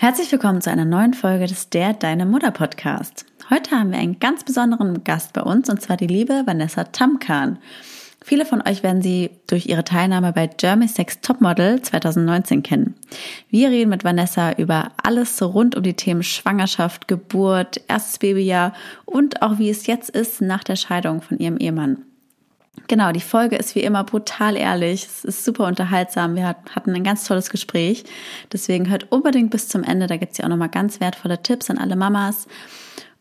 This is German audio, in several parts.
Herzlich willkommen zu einer neuen Folge des Der Deine Mutter Podcast. Heute haben wir einen ganz besonderen Gast bei uns und zwar die liebe Vanessa Tamkan. Viele von euch werden sie durch ihre Teilnahme bei Germany's Sex Topmodel 2019 kennen. Wir reden mit Vanessa über alles rund um die Themen Schwangerschaft, Geburt, erstes Babyjahr und auch wie es jetzt ist nach der Scheidung von ihrem Ehemann. Genau, die Folge ist wie immer brutal ehrlich. Es ist super unterhaltsam. Wir hatten ein ganz tolles Gespräch. Deswegen hört unbedingt bis zum Ende. Da gibt es ja auch nochmal ganz wertvolle Tipps an alle Mamas.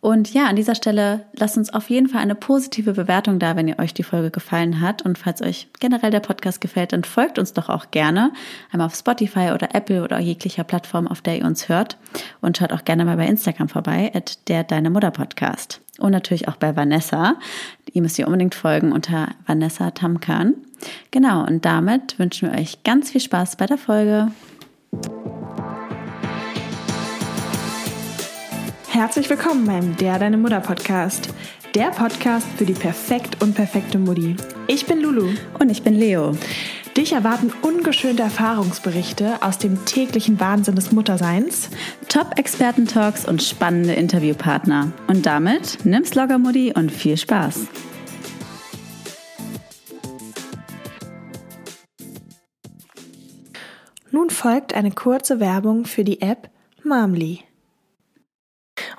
Und ja, an dieser Stelle lasst uns auf jeden Fall eine positive Bewertung da, wenn ihr euch die Folge gefallen hat. Und falls euch generell der Podcast gefällt, dann folgt uns doch auch gerne. Einmal auf Spotify oder Apple oder jeglicher Plattform, auf der ihr uns hört. Und schaut auch gerne mal bei Instagram vorbei, at der Deine Mutter Podcast. Und natürlich auch bei Vanessa. Ihr müsst ihr unbedingt folgen unter Vanessa Tamkan. Genau, und damit wünschen wir euch ganz viel Spaß bei der Folge. Herzlich willkommen beim Der Deine Mutter Podcast. Der Podcast für die perfekt und perfekte Mutti. Ich bin Lulu. Und ich bin Leo. Dich erwarten ungeschönte Erfahrungsberichte aus dem täglichen Wahnsinn des Mutterseins, Top-Experten-Talks und spannende Interviewpartner. Und damit nimm's locker, Mutti, und viel Spaß. Nun folgt eine kurze Werbung für die App Mamli.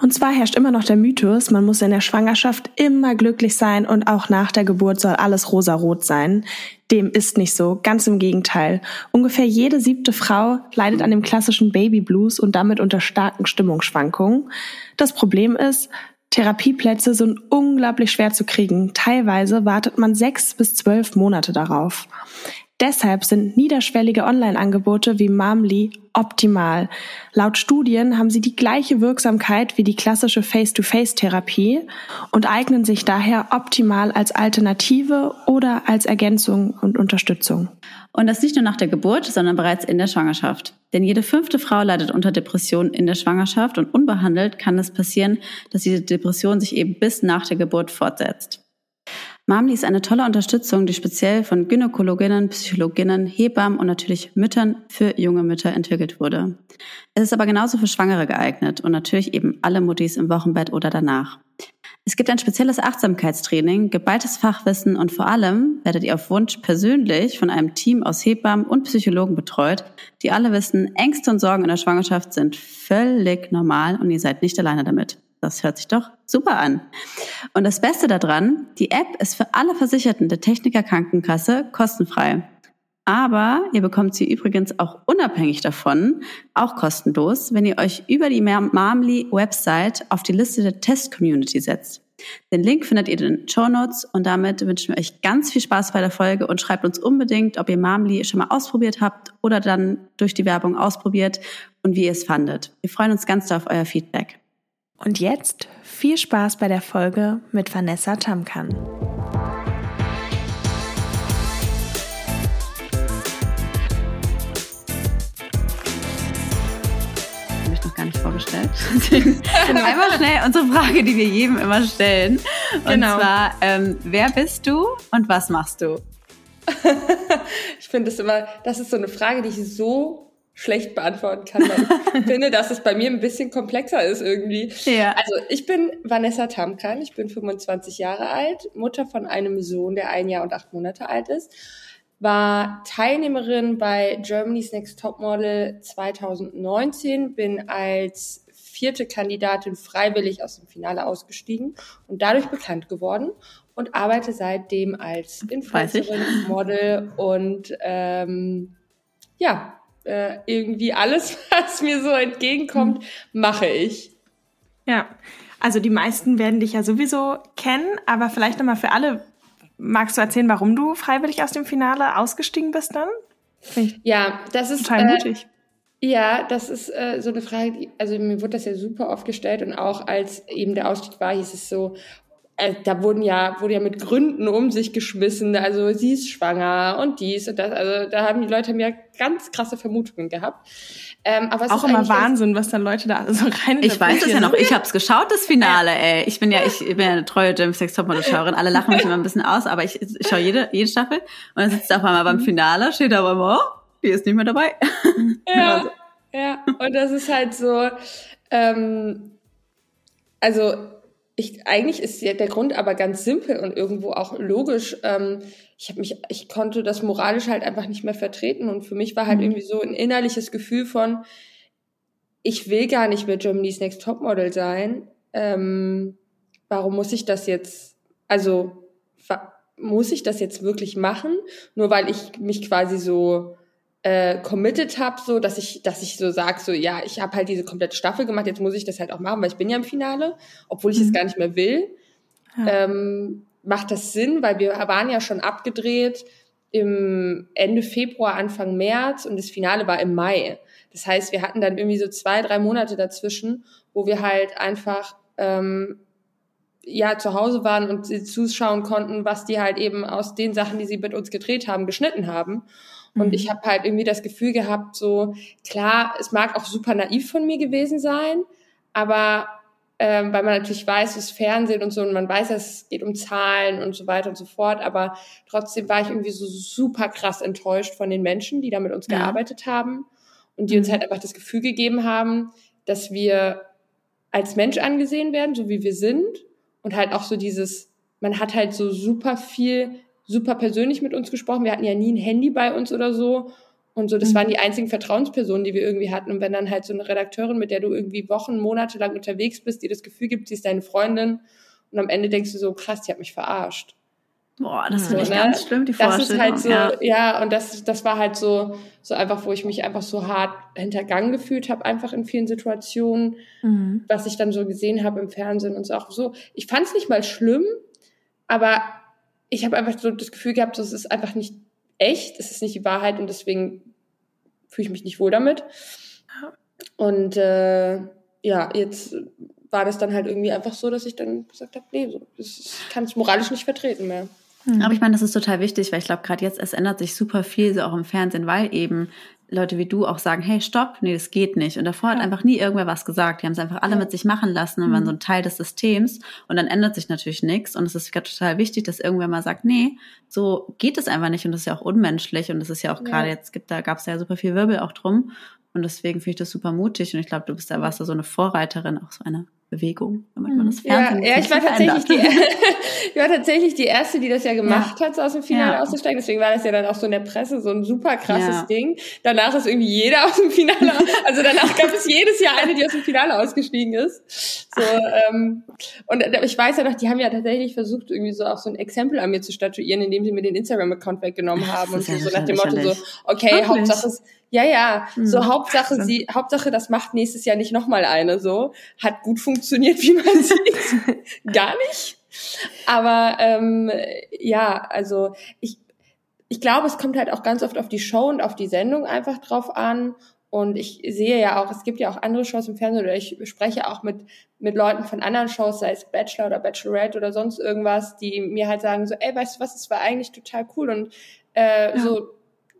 Und zwar herrscht immer noch der Mythos, man muss in der Schwangerschaft immer glücklich sein und auch nach der Geburt soll alles rosarot sein. Dem ist nicht so, ganz im Gegenteil. Ungefähr jede siebte Frau leidet an dem klassischen Baby Blues und damit unter starken Stimmungsschwankungen. Das Problem ist, Therapieplätze sind unglaublich schwer zu kriegen. Teilweise wartet man sechs bis zwölf Monate darauf. Deshalb sind niederschwellige Online-Angebote wie Mamli optimal. Laut Studien haben sie die gleiche Wirksamkeit wie die klassische Face-to-Face-Therapie und eignen sich daher optimal als Alternative oder als Ergänzung und Unterstützung. Und das nicht nur nach der Geburt, sondern bereits in der Schwangerschaft. Denn jede fünfte Frau leidet unter Depressionen in der Schwangerschaft und unbehandelt kann es passieren, dass diese Depression sich eben bis nach der Geburt fortsetzt. Mamli ist eine tolle Unterstützung, die speziell von Gynäkologinnen, Psychologinnen, Hebammen und natürlich Müttern für junge Mütter entwickelt wurde. Es ist aber genauso für Schwangere geeignet und natürlich eben alle Muttis im Wochenbett oder danach. Es gibt ein spezielles Achtsamkeitstraining, geballtes Fachwissen und vor allem werdet ihr auf Wunsch persönlich von einem Team aus Hebammen und Psychologen betreut, die alle wissen, Ängste und Sorgen in der Schwangerschaft sind völlig normal und ihr seid nicht alleine damit. Das hört sich doch super an. Und das Beste daran, die App ist für alle Versicherten der Techniker Krankenkasse kostenfrei. Aber ihr bekommt sie übrigens auch unabhängig davon, auch kostenlos, wenn ihr euch über die Marmly-Website auf die Liste der Test-Community setzt. Den Link findet ihr in den Show Notes und damit wünschen wir euch ganz viel Spaß bei der Folge und schreibt uns unbedingt, ob ihr Marmly schon mal ausprobiert habt oder dann durch die Werbung ausprobiert und wie ihr es fandet. Wir freuen uns ganz auf euer Feedback. Und jetzt viel Spaß bei der Folge mit Vanessa Tamkan. mich noch gar nicht vorgestellt. genau. Einmal schnell unsere Frage, die wir jedem immer stellen. Und genau. zwar, ähm, wer bist du und was machst du? ich finde das immer, das ist so eine Frage, die ich so schlecht beantworten kann, weil ich finde, dass es bei mir ein bisschen komplexer ist irgendwie. Ja. Also ich bin Vanessa Tamkan, ich bin 25 Jahre alt, Mutter von einem Sohn, der ein Jahr und acht Monate alt ist, war Teilnehmerin bei Germany's Next Topmodel 2019, bin als vierte Kandidatin freiwillig aus dem Finale ausgestiegen und dadurch bekannt geworden und arbeite seitdem als Influencerin, Model und ähm, ja, äh, irgendwie alles, was mir so entgegenkommt, mhm. mache ich. Ja, also die meisten werden dich ja sowieso kennen, aber vielleicht nochmal für alle, magst du erzählen, warum du freiwillig aus dem Finale ausgestiegen bist dann? Ja, das ist total mutig. Äh, ja, das ist äh, so eine Frage, die, also mir wurde das ja super oft gestellt und auch als eben der Ausstieg war, hieß es so, äh, da wurden ja, wurde ja mit Gründen um sich geschmissen, also sie ist schwanger und dies und das, also da haben die Leute mir ganz krasse Vermutungen gehabt. Ähm, aber es auch immer Wahnsinn, was da Leute da so rein Ich weiß es ja noch, ich hab's geschaut, das Finale, ey. Ich bin ja, ich, bin ja eine treue James Sex Topmodel-Schauerin. Alle lachen mich immer ein bisschen aus, aber ich, ich schaue jede, jede Staffel und dann sitzt auf einmal beim Finale, steht aber immer, oh, die ist nicht mehr dabei. Ja. Ja, und das ist halt so, ähm, also ich, eigentlich ist der Grund aber ganz simpel und irgendwo auch logisch. Ähm, ich habe mich, ich konnte das moralisch halt einfach nicht mehr vertreten und für mich war halt mhm. irgendwie so ein innerliches Gefühl von, ich will gar nicht mehr Germany's Next Topmodel sein. Ähm, warum muss ich das jetzt? Also muss ich das jetzt wirklich machen? Nur weil ich mich quasi so äh, committed habe, so dass ich, dass ich so sag, so ja, ich habe halt diese komplette Staffel gemacht, jetzt muss ich das halt auch machen, weil ich bin ja im Finale, obwohl ich es mhm. gar nicht mehr will. Ja. Ähm, macht das Sinn, weil wir waren ja schon abgedreht im Ende Februar, Anfang März und das Finale war im Mai. Das heißt, wir hatten dann irgendwie so zwei, drei Monate dazwischen, wo wir halt einfach ähm, ja zu Hause waren und zuschauen konnten, was die halt eben aus den Sachen, die sie mit uns gedreht haben, geschnitten haben. Und mhm. ich habe halt irgendwie das Gefühl gehabt, so klar, es mag auch super naiv von mir gewesen sein, aber ähm, weil man natürlich weiß, es ist Fernsehen und so und man weiß, es geht um Zahlen und so weiter und so fort, aber trotzdem war ich irgendwie so super krass enttäuscht von den Menschen, die da mit uns ja. gearbeitet haben und die uns mhm. halt einfach das Gefühl gegeben haben, dass wir als Mensch angesehen werden, so wie wir sind und halt auch so dieses, man hat halt so super viel super persönlich mit uns gesprochen. Wir hatten ja nie ein Handy bei uns oder so. Und so, das mhm. waren die einzigen Vertrauenspersonen, die wir irgendwie hatten. Und wenn dann halt so eine Redakteurin, mit der du irgendwie Wochen, Monate lang unterwegs bist, dir das Gefühl gibt, sie ist deine Freundin, und am Ende denkst du so, krass, die hat mich verarscht. Boah, das finde ich ne? ganz schlimm, die Vorstellung. Das ist halt so, ja, ja und das, das war halt so, so einfach, wo ich mich einfach so hart hintergangen gefühlt habe, einfach in vielen Situationen, mhm. was ich dann so gesehen habe im Fernsehen und so auch so. Ich fand es nicht mal schlimm, aber ich habe einfach so das Gefühl gehabt, es ist einfach nicht echt, es ist nicht die Wahrheit und deswegen fühle ich mich nicht wohl damit. Und äh, ja, jetzt war das dann halt irgendwie einfach so, dass ich dann gesagt habe, nee, so, das kann ich moralisch nicht vertreten mehr. Aber ich meine, das ist total wichtig, weil ich glaube, gerade jetzt, es ändert sich super viel, so auch im Fernsehen, weil eben Leute wie du auch sagen, hey, stopp, nee, das geht nicht. Und davor ja. hat einfach nie irgendwer was gesagt. Die haben es einfach alle ja. mit sich machen lassen und mhm. waren so ein Teil des Systems. Und dann ändert sich natürlich nichts. Und es ist total wichtig, dass irgendwer mal sagt, nee, so geht es einfach nicht. Und das ist ja auch unmenschlich. Und das ist ja auch gerade jetzt, gibt, da gab es ja super viel Wirbel auch drum. Und deswegen finde ich das super mutig. Und ich glaube, du bist da, warst da so eine Vorreiterin, auch so eine Bewegung, damit man das Fernsehen Ja, ja ich war tatsächlich die, ich war tatsächlich die erste, die das ja gemacht ja. hat, so aus dem Finale ja. auszusteigen. Deswegen war das ja dann auch so in der Presse so ein super krasses. Ding. Danach ist irgendwie jeder aus dem Finale, also danach gab es jedes Jahr eine, die aus dem Finale ausgestiegen ist. So, ähm, und ich weiß ja noch, die haben ja tatsächlich versucht, irgendwie so auch so ein Exempel an mir zu statuieren, indem sie mir den Instagram-Account weggenommen haben und so, so nach dem Motto so, okay, Wirklich? Hauptsache es ja, ja. So mhm. Hauptsache, sie, Hauptsache, das macht nächstes Jahr nicht nochmal eine. So hat gut funktioniert, wie man sieht. Gar nicht. Aber ähm, ja, also ich, ich glaube, es kommt halt auch ganz oft auf die Show und auf die Sendung einfach drauf an. Und ich sehe ja auch, es gibt ja auch andere Shows im Fernsehen oder ich spreche auch mit, mit Leuten von anderen Shows, sei es Bachelor oder Bachelorette oder sonst irgendwas, die mir halt sagen so, ey, weißt du was, das war eigentlich total cool und äh, ja. so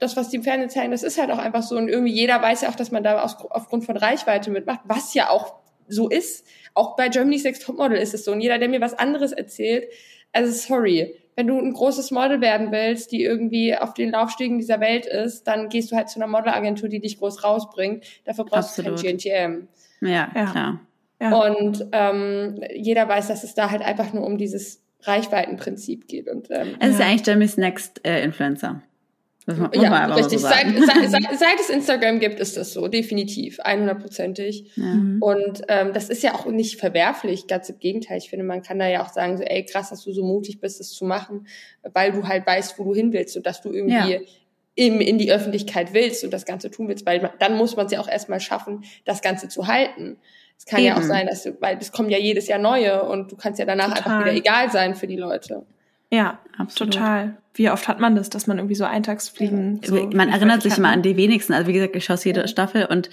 das, was die im Fernsehen zeigen, das ist halt auch einfach so. Und irgendwie jeder weiß ja auch, dass man da aus, aufgrund von Reichweite mitmacht, was ja auch so ist. Auch bei Germany's Next Topmodel ist es so. Und jeder, der mir was anderes erzählt, also sorry, wenn du ein großes Model werden willst, die irgendwie auf den Laufstiegen dieser Welt ist, dann gehst du halt zu einer Modelagentur, die dich groß rausbringt. Dafür brauchst Absolut. du kein GNTM. Ja, ja, klar. Ja. Und ähm, jeder weiß, dass es da halt einfach nur um dieses Reichweitenprinzip geht. Und, ähm, es ist ja eigentlich Germany's Next äh, Influencer. Ja, richtig. So seit, seit, seit, seit, es Instagram gibt, ist das so, definitiv, 100%ig. Ja. Mhm. Und ähm, das ist ja auch nicht verwerflich, ganz im Gegenteil. Ich finde, man kann da ja auch sagen, so, ey, krass, dass du so mutig bist, das zu machen, weil du halt weißt, wo du hin willst und dass du irgendwie ja. im, in die Öffentlichkeit willst und das Ganze tun willst, weil man, dann muss man es ja auch erstmal schaffen, das Ganze zu halten. Es kann Eben. ja auch sein, dass du, weil es kommen ja jedes Jahr neue und du kannst ja danach Total. einfach wieder egal sein für die Leute. Ja, Absolut. total. Wie oft hat man das, dass man irgendwie so Eintagsfliegen. So man erinnert sich immer an die wenigsten. Also wie gesagt, ich schaue jede Staffel und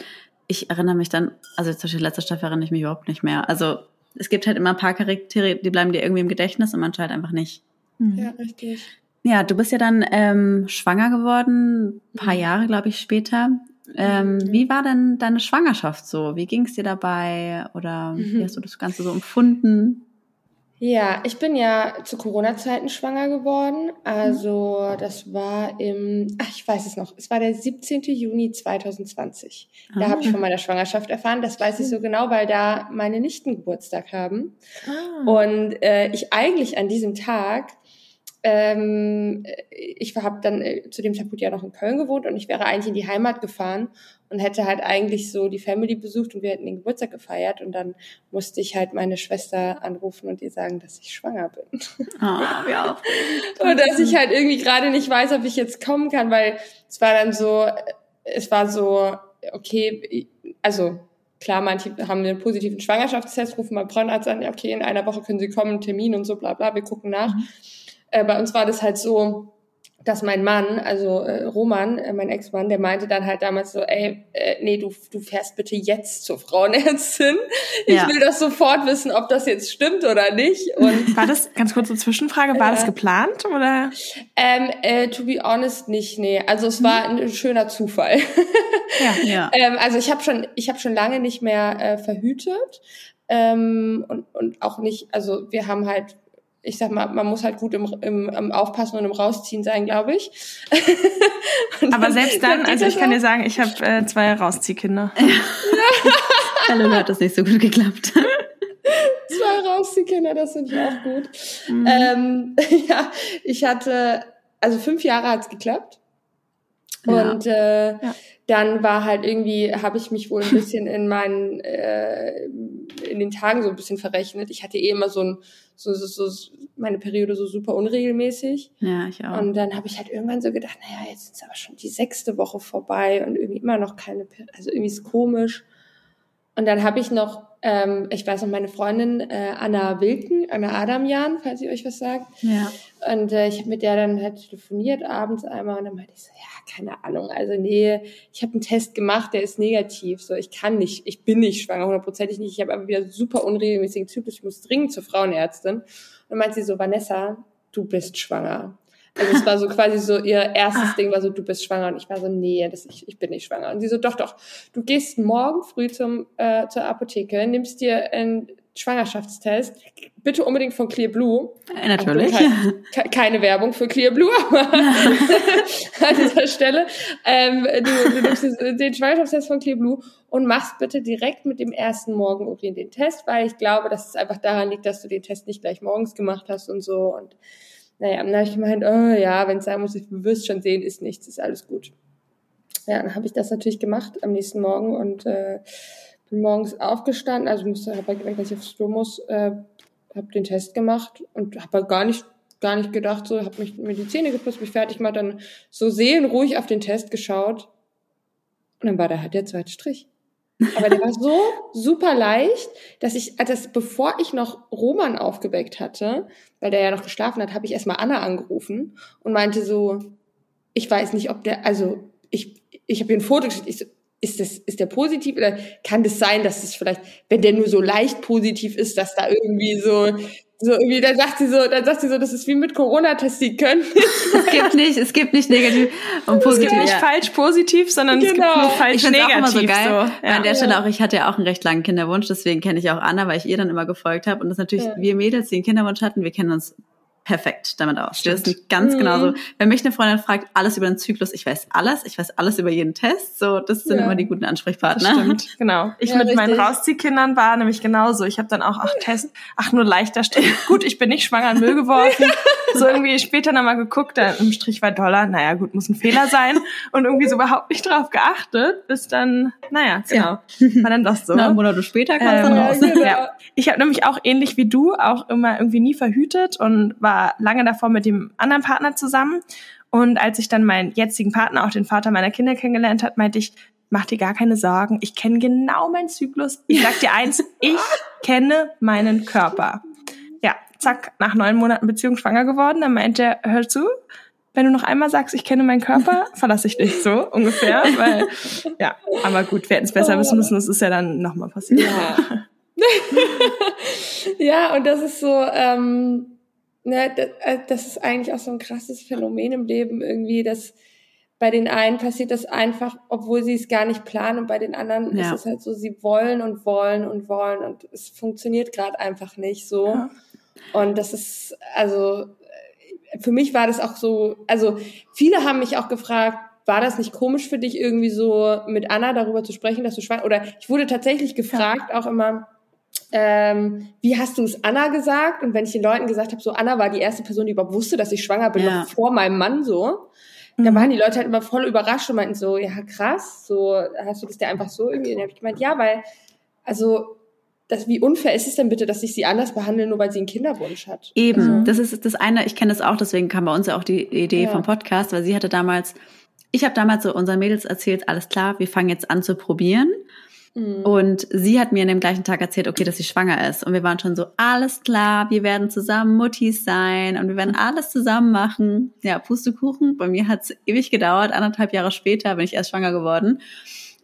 ich erinnere mich dann, also zum Beispiel letzte Staffel erinnere ich mich überhaupt nicht mehr. Also es gibt halt immer ein paar Charaktere, die bleiben dir irgendwie im Gedächtnis und man schaut einfach nicht. Mhm. Ja, richtig. Ja, du bist ja dann ähm, schwanger geworden, ein paar mhm. Jahre, glaube ich, später. Ähm, mhm. Wie war denn deine Schwangerschaft so? Wie ging es dir dabei? Oder mhm. wie hast du das Ganze so empfunden? Ja, ich bin ja zu Corona-Zeiten schwanger geworden. Also das war im, ach, ich weiß es noch, es war der 17. Juni 2020. Da ah. habe ich von meiner Schwangerschaft erfahren. Das weiß ich so genau, weil da meine Nichten Geburtstag haben. Ah. Und äh, ich eigentlich an diesem Tag ähm, ich habe dann äh, zu dem Zeitpunkt ja noch in Köln gewohnt und ich wäre eigentlich in die Heimat gefahren und hätte halt eigentlich so die Family besucht und wir hätten den Geburtstag gefeiert und dann musste ich halt meine Schwester anrufen und ihr sagen, dass ich schwanger bin. Ah, ja. und dass ich halt irgendwie gerade nicht weiß, ob ich jetzt kommen kann, weil es war dann so, es war so, okay, also klar, manche haben einen positiven Schwangerschaftstest, rufen mal Braunarzt an, okay, in einer Woche können sie kommen, Termin und so, bla bla, wir gucken nach. Mhm. Äh, bei uns war das halt so, dass mein Mann, also äh, Roman, äh, mein Ex-Mann, der meinte dann halt damals so, ey, äh, nee, du, du fährst bitte jetzt zur Frauenärztin. Ich ja. will das sofort wissen, ob das jetzt stimmt oder nicht. Und war das, ganz kurze Zwischenfrage, war das geplant oder? Ähm, äh, to be honest, nicht, nee. Also es war ein schöner Zufall. Ja, ja. ähm, also ich habe schon, ich habe schon lange nicht mehr äh, verhütet. Ähm, und, und auch nicht, also wir haben halt ich sag mal, man muss halt gut im, im, im Aufpassen und im Rausziehen sein, glaube ich. Aber selbst dann, also ich kann dir sagen, ich habe äh, zwei Rausziehkinder. Ja. Hallo, hat das nicht so gut geklappt. zwei Rausziehkinder, das finde ich auch gut. Mhm. Ähm, ja, ich hatte, also fünf Jahre hat's geklappt. Ja. Und äh, ja. dann war halt irgendwie, habe ich mich wohl ein bisschen in meinen, äh, in den Tagen so ein bisschen verrechnet. Ich hatte eh immer so ein so, so, so meine Periode so super unregelmäßig. Ja, ich auch. Und dann habe ich halt irgendwann so gedacht, naja, jetzt ist aber schon die sechste Woche vorbei und irgendwie immer noch keine, also irgendwie ist komisch. Und dann habe ich noch, ähm, ich weiß noch, meine Freundin äh, Anna Wilken, Anna Adamjan, falls ihr euch was sagt. Ja. Und äh, ich habe mit der dann halt telefoniert abends einmal und dann meinte ich so, ja, keine Ahnung, also nee, ich habe einen Test gemacht, der ist negativ, so ich kann nicht, ich bin nicht schwanger, hundertprozentig nicht, ich habe aber wieder super unregelmäßigen Zyklus, ich muss dringend zur Frauenärztin. Und dann meint sie so, Vanessa, du bist schwanger. Also es war so quasi so ihr erstes ah. Ding war so, du bist schwanger. Und ich war so, nee, das, ich, ich bin nicht schwanger. Und sie so, doch, doch. Du gehst morgen früh zum, äh, zur Apotheke, nimmst dir einen Schwangerschaftstest, bitte unbedingt von Clear Blue. Äh, natürlich. Keine, keine Werbung für Clear Blue, aber an dieser Stelle. Ähm, du, du nimmst den Schwangerschaftstest von Clear Blue und machst bitte direkt mit dem ersten Morgenurin den Test, weil ich glaube, dass es einfach daran liegt, dass du den Test nicht gleich morgens gemacht hast und so. Und naja, dann habe ich gemeint, oh ja, wenn es sein muss, ich wirst schon sehen, ist nichts, ist alles gut. Ja, dann habe ich das natürlich gemacht am nächsten Morgen und äh, bin morgens aufgestanden, also musste, habe halt gemerkt, dass ich aufs Klo muss, äh, habe den Test gemacht und habe halt gar nicht gar nicht gedacht, so habe mich mir die Zähne geputzt, mich fertig gemacht, dann so seelenruhig auf den Test geschaut und dann war da halt der zweite Strich. Aber der war so super leicht, dass ich, also bevor ich noch Roman aufgeweckt hatte, weil der ja noch geschlafen hat, habe ich erstmal Anna angerufen und meinte so, ich weiß nicht, ob der, also ich, ich habe hier ein Foto geschickt, ich so, ist das, ist der positiv oder kann das sein, dass es vielleicht, wenn der nur so leicht positiv ist, dass da irgendwie so so irgendwie, dann sagt sie so, dann sagt sie so, das ist wie mit Corona-Tests, die können Es gibt nicht, es gibt nicht negativ und positiv. Es gibt nicht ja. falsch positiv, sondern genau. es gibt genau. nur falsch ich negativ. Auch immer so geil. So. Ja. An der Stelle auch, ich hatte ja auch einen recht langen Kinderwunsch, deswegen kenne ich auch Anna, weil ich ihr dann immer gefolgt habe. Und das natürlich, ja. wir Mädels, die einen Kinderwunsch hatten, wir kennen uns perfekt damit aus. Wir wissen ganz mhm. genau so. Wenn mich eine Freundin fragt, alles über den Zyklus, ich weiß alles, ich weiß alles über jeden Test. So, das sind ja. immer die guten Ansprechpartner. Das stimmt, genau. Ich ja, mit richtig. meinen Rausziehkindern war nämlich genauso. Ich habe dann auch, ach, Test, ach, nur leichter Strich. gut, ich bin nicht schwanger in Müll geworfen. so irgendwie später nochmal geguckt, da im Strich war Dollar. Naja, gut, muss ein Fehler sein. Und irgendwie so überhaupt nicht drauf geachtet, bis dann, naja, genau. War dann doch so. Na, Monate später kam ähm, dann raus. Genau. Ja. Ich habe nämlich auch ähnlich wie du auch immer irgendwie nie verhütet und war war lange davor mit dem anderen Partner zusammen. Und als ich dann meinen jetzigen Partner, auch den Vater meiner Kinder kennengelernt hat, meinte ich, mach dir gar keine Sorgen. Ich kenne genau meinen Zyklus. Ich sag dir eins, ich kenne meinen Körper. Ja, zack, nach neun Monaten Beziehung schwanger geworden. Dann meinte er, hör zu, wenn du noch einmal sagst, ich kenne meinen Körper, verlasse ich dich so ungefähr. Weil, ja, aber gut, wir hätten es besser wissen müssen, das ist ja dann nochmal passiert. Ja. ja, und das ist so, ähm, ne, das, äh, das ist eigentlich auch so ein krasses Phänomen im Leben irgendwie, dass bei den einen passiert das einfach, obwohl sie es gar nicht planen und bei den anderen ja. ist es halt so, sie wollen und wollen und wollen und es funktioniert gerade einfach nicht so. Ja. Und das ist, also für mich war das auch so, also viele haben mich auch gefragt, war das nicht komisch für dich irgendwie so mit Anna darüber zu sprechen, dass du schwanger oder ich wurde tatsächlich gefragt ja. auch immer, ähm, wie hast du es Anna gesagt? Und wenn ich den Leuten gesagt habe, so Anna war die erste Person, die überhaupt wusste, dass ich schwanger bin, ja. noch vor meinem Mann so, mhm. dann waren die Leute halt immer voll überrascht und meinten so, ja krass, so hast du das dir einfach so irgendwie? Und dann habe ich gemeint, ja, weil also das, wie unfair ist es denn bitte, dass ich sie anders behandle, nur weil sie einen Kinderwunsch hat? Eben, also. das ist das eine, ich kenne das auch, deswegen kam bei uns ja auch die Idee ja. vom Podcast, weil sie hatte damals, ich habe damals so unseren Mädels erzählt, alles klar, wir fangen jetzt an zu probieren. Mhm. Und sie hat mir an dem gleichen Tag erzählt, okay, dass sie schwanger ist. Und wir waren schon so, alles klar, wir werden zusammen Muttis sein und wir werden alles zusammen machen. Ja, Pustekuchen. Bei mir hat es ewig gedauert. Anderthalb Jahre später bin ich erst schwanger geworden.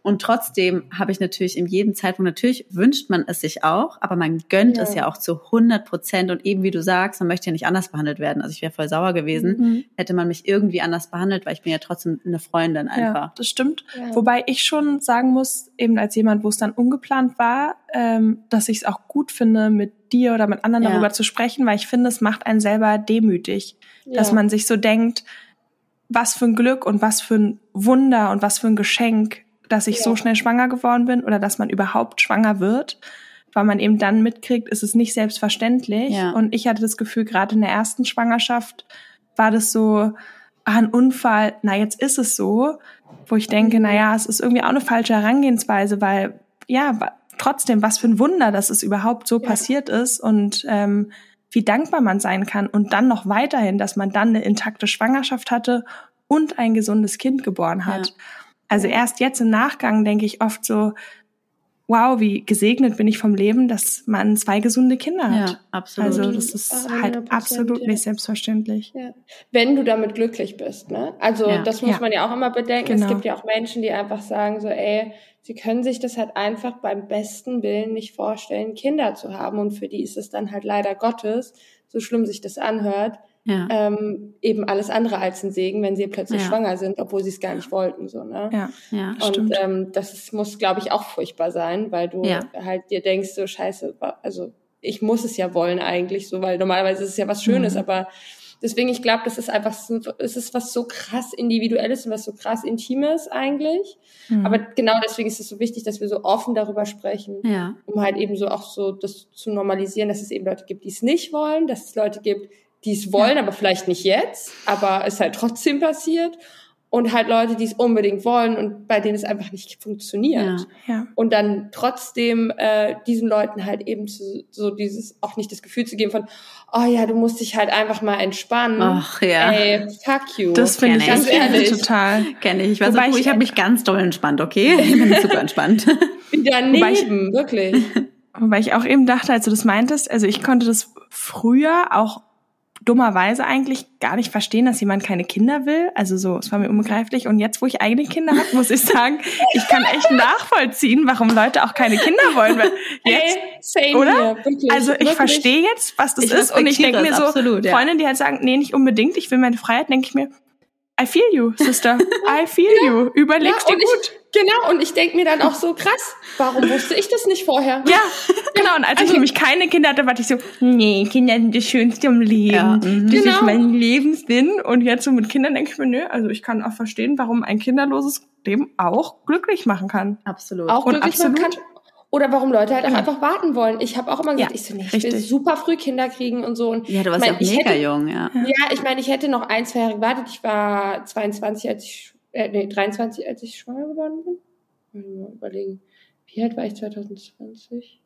Und trotzdem habe ich natürlich in jedem Zeitpunkt, natürlich wünscht man es sich auch, aber man gönnt ja. es ja auch zu 100 Prozent. Und eben wie du sagst, man möchte ja nicht anders behandelt werden. Also ich wäre voll sauer gewesen, mhm. hätte man mich irgendwie anders behandelt, weil ich bin ja trotzdem eine Freundin einfach. Ja, das stimmt. Ja. Wobei ich schon sagen muss, eben als jemand, wo es dann ungeplant war, ähm, dass ich es auch gut finde, mit dir oder mit anderen ja. darüber zu sprechen, weil ich finde, es macht einen selber demütig, dass man sich so denkt, was für ein Glück und was für ein Wunder und was für ein Geschenk dass ich ja. so schnell schwanger geworden bin oder dass man überhaupt schwanger wird, weil man eben dann mitkriegt, ist es nicht selbstverständlich. Ja. Und ich hatte das Gefühl, gerade in der ersten Schwangerschaft war das so, ah, ein Unfall, na jetzt ist es so, wo ich denke, na ja, es ist irgendwie auch eine falsche Herangehensweise, weil ja, trotzdem, was für ein Wunder, dass es überhaupt so ja. passiert ist und ähm, wie dankbar man sein kann und dann noch weiterhin, dass man dann eine intakte Schwangerschaft hatte und ein gesundes Kind geboren hat. Ja. Also erst jetzt im Nachgang denke ich oft so, wow, wie gesegnet bin ich vom Leben, dass man zwei gesunde Kinder hat. Ja, absolut. Also das ist halt absolut ja. nicht selbstverständlich. Ja. Wenn du damit glücklich bist, ne? Also ja. das muss man ja auch immer bedenken. Genau. Es gibt ja auch Menschen, die einfach sagen so, ey, sie können sich das halt einfach beim besten Willen nicht vorstellen, Kinder zu haben. Und für die ist es dann halt leider Gottes, so schlimm sich das anhört, ja. ähm, eben alles andere als ein Segen, wenn sie plötzlich ja. schwanger sind, obwohl sie es gar nicht wollten. So, ne? Ja, ja Und stimmt. Ähm, das ist, muss, glaube ich, auch furchtbar sein, weil du ja. halt dir denkst, so scheiße, also ich muss es ja wollen eigentlich, so, weil normalerweise ist es ja was Schönes, mhm. aber deswegen, ich glaube, das ist einfach, es ist was so krass Individuelles und was so krass Intimes eigentlich. Mhm. Aber genau deswegen ist es so wichtig, dass wir so offen darüber sprechen, ja. um halt eben so auch so das zu normalisieren, dass es eben Leute gibt, die es nicht wollen, dass es Leute gibt, die es wollen, ja. aber vielleicht nicht jetzt, aber es halt trotzdem passiert. Und halt Leute, die es unbedingt wollen und bei denen es einfach nicht funktioniert. Ja, ja. Und dann trotzdem äh, diesen Leuten halt eben so, so dieses, auch nicht das Gefühl zu geben von, oh ja, du musst dich halt einfach mal entspannen. Ach ja. Ey, fuck you. Das finde ich ganz ehrlich. total. Kenne ich. Ich war Wobei so, ich, ich habe mich ganz doll entspannt, okay? Ich bin super entspannt. Daneben, Wobei ich, wirklich. Wobei ich auch eben dachte, als du das meintest, also ich konnte das früher auch dummerweise eigentlich gar nicht verstehen, dass jemand keine Kinder will. Also so, es war mir unbegreiflich. Und jetzt, wo ich eigene Kinder habe, muss ich sagen, ich kann echt nachvollziehen, warum Leute auch keine Kinder wollen. Jetzt, Ey, oder? Hier, also ich verstehe jetzt, was das ist. Und ich denke mir so, absolut, ja. Freunde, die halt sagen, nee, nicht unbedingt, ich will meine Freiheit, denke ich mir, I feel you, Sister. I feel ja. you. Überlegst ja, dir gut. Ich, genau, und ich denke mir dann auch so, krass, warum wusste ich das nicht vorher? Ja, genau. Und als also, ich nämlich keine Kinder hatte, war ich so, nee, Kinder sind das Schönste im Leben. Ja, mhm. Das genau. ist mein Lebenssinn. Und jetzt so mit Kindern denke ich mir, nö, also ich kann auch verstehen, warum ein kinderloses Leben auch glücklich machen kann. Absolut. Auch und glücklich absolut. machen kann. Oder warum Leute halt auch ja. einfach warten wollen. Ich habe auch immer gesagt, ja, ich so, nee, ich will super früh Kinder kriegen und so. Und ja, du warst ja auch mega hätte, jung, ja. Ja, ich meine, ich hätte noch ein, zwei Jahre gewartet. Ich war 22, als ich, äh, nee, 23, als ich schwanger geworden bin. Mal überlegen. Wie alt war ich 2020?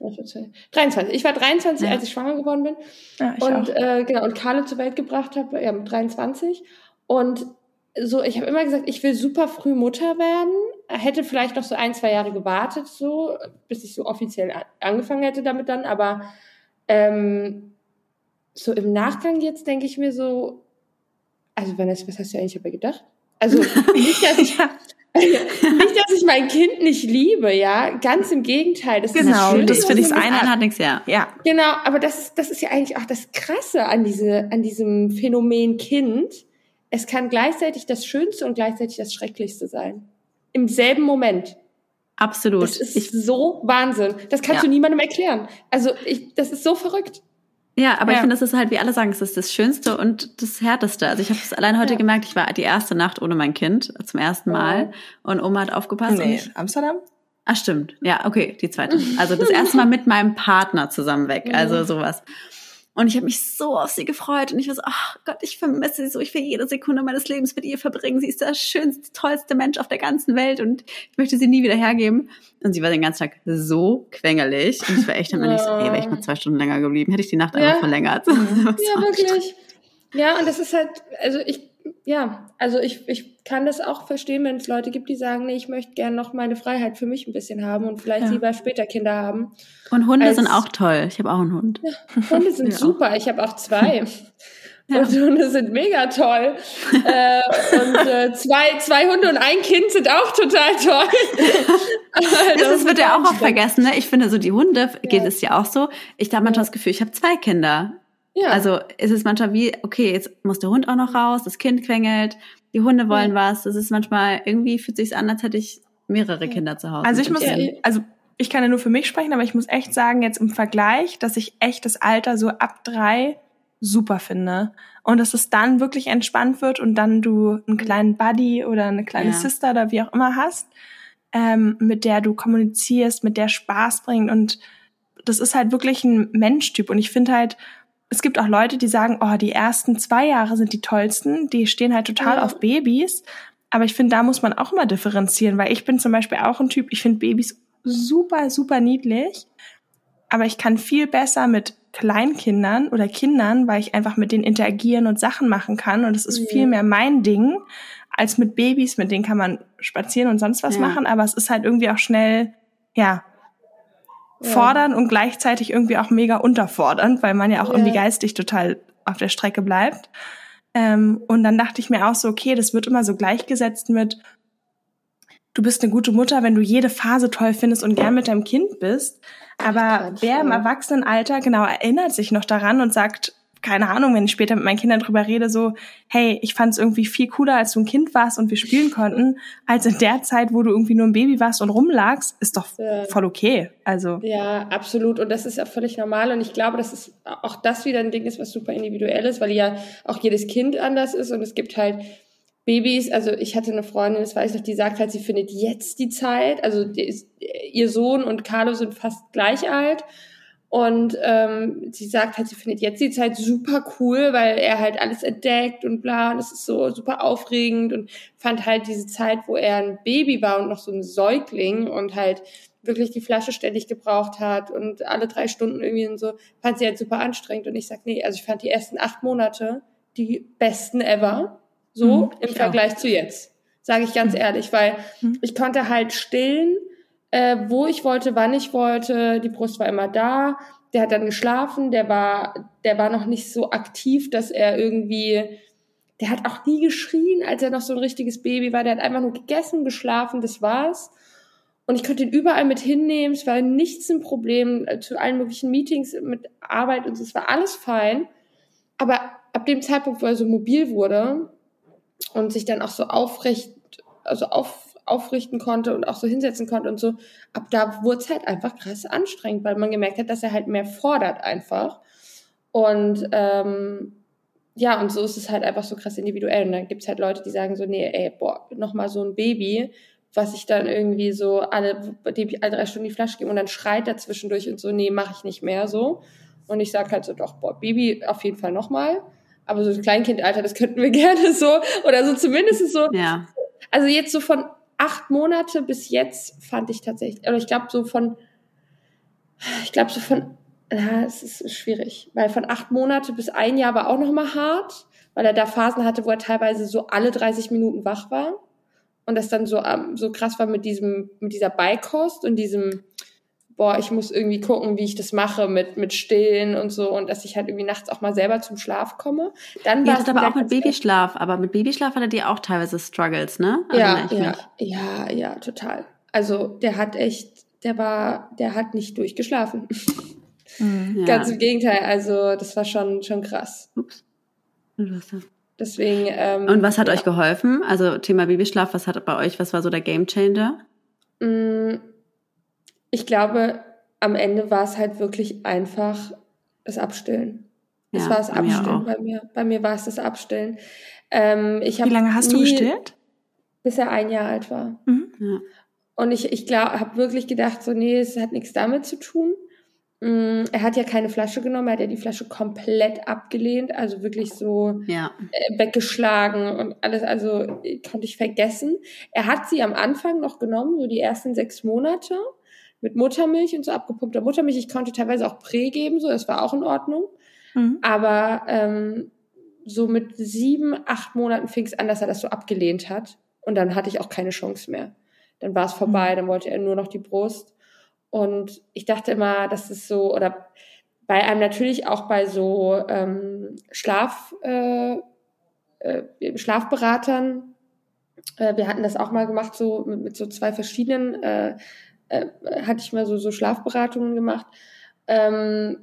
23. Ich war 23, ja. als ich schwanger geworden bin. Ja, und äh, genau, und Carlo zur Welt gebracht habe, ja, mit 23. Und so, ich habe immer gesagt, ich will super früh Mutter werden. Hätte vielleicht noch so ein, zwei Jahre gewartet, so, bis ich so offiziell angefangen hätte damit dann. Aber ähm, so im Nachgang jetzt denke ich mir so, also Vanessa, was hast du eigentlich dabei gedacht? Also nicht, dass ich, nicht, dass ich mein Kind nicht liebe, ja. Ganz im Gegenteil. Das genau, ist das finde ich das eine hat nichts, ja. Ja. Genau, aber das ist, das ist ja eigentlich auch das Krasse an diese, an diesem Phänomen Kind es kann gleichzeitig das Schönste und gleichzeitig das Schrecklichste sein. Im selben Moment. Absolut. Das ist ich, so Wahnsinn. Das kannst ja. du niemandem erklären. Also ich, das ist so verrückt. Ja, aber ja. ich finde, das ist halt, wie alle sagen, es ist das Schönste und das Härteste. Also ich habe es allein heute ja. gemerkt, ich war die erste Nacht ohne mein Kind zum ersten Mal oh. und Oma hat aufgepasst. Nee, ich, Amsterdam? Ah, stimmt. Ja, okay, die zweite. Also das erste Mal mit meinem Partner zusammen weg. Also sowas. Und ich habe mich so auf sie gefreut und ich war so, ach Gott, ich vermisse sie so, ich will jede Sekunde meines Lebens mit ihr verbringen. Sie ist der schönste, tollste Mensch auf der ganzen Welt und ich möchte sie nie wieder hergeben. Und sie war den ganzen Tag so quengelig und ich war echt am Ende so, hey, wäre ich mal zwei Stunden länger geblieben, hätte ich die Nacht ja. einfach verlängert. ja, wirklich. Ja, und das ist halt, also ich ja, also ich, ich kann das auch verstehen, wenn es Leute gibt, die sagen, nee, ich möchte gerne noch meine Freiheit für mich ein bisschen haben und vielleicht ja. lieber später Kinder haben. Und Hunde als, sind auch toll. Ich habe auch einen Hund. Ja, Hunde sind ja. super. Ich habe auch zwei. Und Hunde sind mega toll. äh, und äh, zwei, zwei Hunde und ein Kind sind auch total toll. das, das wird ja auch oft vergessen. Ne? Ich finde, so die Hunde geht es ja auch so. Ich habe manchmal das Gefühl, ich habe zwei Kinder. Ja. Also ist es manchmal wie, okay, jetzt muss der Hund auch noch raus, das Kind quengelt, die Hunde wollen ja. was. Das ist manchmal, irgendwie fühlt sich an, als hätte ich mehrere Kinder zu Hause. Also ich muss, also ich kann ja nur für mich sprechen, aber ich muss echt sagen, jetzt im Vergleich, dass ich echt das Alter so ab drei super finde. Und dass es dann wirklich entspannt wird und dann du einen kleinen Buddy oder eine kleine ja. Sister oder wie auch immer hast, ähm, mit der du kommunizierst, mit der Spaß bringt und das ist halt wirklich ein Menschtyp und ich finde halt, es gibt auch Leute, die sagen, oh, die ersten zwei Jahre sind die tollsten, die stehen halt total ja. auf Babys. Aber ich finde, da muss man auch immer differenzieren, weil ich bin zum Beispiel auch ein Typ, ich finde Babys super, super niedlich. Aber ich kann viel besser mit Kleinkindern oder Kindern, weil ich einfach mit denen interagieren und Sachen machen kann. Und es ist ja. viel mehr mein Ding als mit Babys, mit denen kann man spazieren und sonst was ja. machen. Aber es ist halt irgendwie auch schnell, ja, fordern und gleichzeitig irgendwie auch mega unterfordernd, weil man ja auch ja. irgendwie geistig total auf der Strecke bleibt. Ähm, und dann dachte ich mir auch so, okay, das wird immer so gleichgesetzt mit, du bist eine gute Mutter, wenn du jede Phase toll findest und gern mit deinem Kind bist. Aber wer im Erwachsenenalter genau erinnert sich noch daran und sagt, keine Ahnung, wenn ich später mit meinen Kindern drüber rede, so, hey, ich fand es irgendwie viel cooler, als du ein Kind warst und wir spielen konnten, als in der Zeit, wo du irgendwie nur ein Baby warst und rumlagst, ist doch ja. voll okay. Also. Ja, absolut. Und das ist ja völlig normal. Und ich glaube, dass es auch das wieder ein Ding ist, was super individuell ist, weil ja auch jedes Kind anders ist und es gibt halt Babys, also ich hatte eine Freundin, das weiß ich noch, die sagt halt, sie findet jetzt die Zeit, also die ihr Sohn und Carlo sind fast gleich alt und ähm, sie sagt halt, sie findet jetzt die Zeit super cool, weil er halt alles entdeckt und bla, und es ist so super aufregend und fand halt diese Zeit, wo er ein Baby war und noch so ein Säugling und halt wirklich die Flasche ständig gebraucht hat und alle drei Stunden irgendwie und so, fand sie halt super anstrengend. Und ich sag, nee, also ich fand die ersten acht Monate die besten ever, so mhm, im Vergleich auch. zu jetzt. Sage ich ganz mhm. ehrlich, weil mhm. ich konnte halt stillen äh, wo ich wollte, wann ich wollte. Die Brust war immer da. Der hat dann geschlafen. Der war, der war noch nicht so aktiv, dass er irgendwie, der hat auch nie geschrien, als er noch so ein richtiges Baby war. Der hat einfach nur gegessen, geschlafen, das war's. Und ich konnte ihn überall mit hinnehmen. Es war nichts ein Problem. Äh, zu allen möglichen Meetings mit Arbeit und so. Es war alles fein. Aber ab dem Zeitpunkt, wo er so mobil wurde und sich dann auch so aufrecht, also auf, aufrichten konnte und auch so hinsetzen konnte und so, ab da wurde es halt einfach krass anstrengend, weil man gemerkt hat, dass er halt mehr fordert einfach. Und ähm, ja, und so ist es halt einfach so krass individuell. Und dann gibt es halt Leute, die sagen so, nee, ey, boah, nochmal so ein Baby, was ich dann irgendwie so alle, dem ich alle drei Stunden die Flasche gebe und dann schreit er zwischendurch und so, nee, mache ich nicht mehr so. Und ich sag halt so, doch, boah, Baby auf jeden Fall nochmal. Aber so ein Kleinkindalter, das könnten wir gerne so, oder so zumindest so. Ja. Also jetzt so von acht Monate bis jetzt fand ich tatsächlich, oder ich glaube so von, ich glaube so von, na, es ist schwierig, weil von acht Monate bis ein Jahr war auch noch mal hart, weil er da Phasen hatte, wo er teilweise so alle 30 Minuten wach war und das dann so so krass war mit diesem mit dieser Beikost und diesem boah, ich muss irgendwie gucken, wie ich das mache mit, mit Stillen und so und dass ich halt irgendwie nachts auch mal selber zum Schlaf komme. Dann war ja, das aber auch mit Babyschlaf, aber mit Babyschlaf hat er dir auch teilweise Struggles, ne? Also ja, ja, ja, ja, total. Also der hat echt, der war, der hat nicht durchgeschlafen. Mhm, Ganz ja. im Gegenteil, also das war schon, schon krass. Ups. Deswegen. Ähm, und was hat ja. euch geholfen? Also Thema Babyschlaf, was hat bei euch, was war so der Gamechanger? Mm, ich glaube, am Ende war es halt wirklich einfach das Abstillen. Das ja, war das Abstillen bei mir. Bei mir war es das Abstillen. Ähm, ich Wie lange hast du gestillt? Bis er ein Jahr alt war. Mhm. Ja. Und ich, ich glaube, habe wirklich gedacht, so, nee, es hat nichts damit zu tun. Mm, er hat ja keine Flasche genommen, er hat ja die Flasche komplett abgelehnt, also wirklich so ja. Äh, weggeschlagen und alles, also konnte ich vergessen. Er hat sie am Anfang noch genommen, so die ersten sechs Monate mit Muttermilch und so abgepumpter Muttermilch. Ich konnte teilweise auch Prä geben, so das war auch in Ordnung. Mhm. Aber ähm, so mit sieben, acht Monaten fing es an, dass er das so abgelehnt hat. Und dann hatte ich auch keine Chance mehr. Dann war es vorbei, mhm. dann wollte er nur noch die Brust. Und ich dachte immer, dass es so, oder bei einem natürlich auch bei so ähm, Schlaf, äh, äh, Schlafberatern, äh, wir hatten das auch mal gemacht, so mit, mit so zwei verschiedenen, äh, äh, hatte ich mal so, so Schlafberatungen gemacht. Ähm,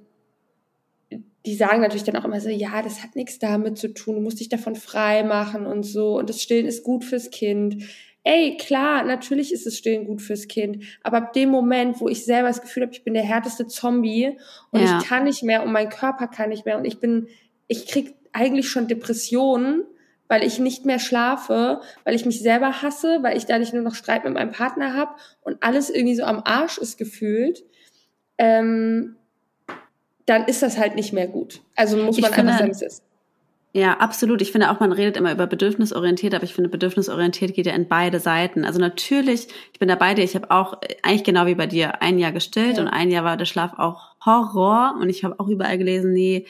die sagen natürlich dann auch immer so, ja, das hat nichts damit zu tun, du musst dich davon frei machen und so und das Stillen ist gut fürs Kind ey, klar, natürlich ist es Stillen gut fürs Kind, aber ab dem Moment, wo ich selber das Gefühl habe, ich bin der härteste Zombie und ja. ich kann nicht mehr und mein Körper kann nicht mehr und ich bin, ich krieg eigentlich schon Depressionen, weil ich nicht mehr schlafe, weil ich mich selber hasse, weil ich da nicht nur noch Streit mit meinem Partner habe und alles irgendwie so am Arsch ist gefühlt, ähm, dann ist das halt nicht mehr gut. Also muss man einfach sagen, es ist. Ja, absolut. Ich finde auch, man redet immer über bedürfnisorientiert, aber ich finde, bedürfnisorientiert geht ja in beide Seiten. Also natürlich, ich bin da bei dir, ich habe auch äh, eigentlich genau wie bei dir ein Jahr gestillt ja. und ein Jahr war der Schlaf auch Horror und ich habe auch überall gelesen, nee,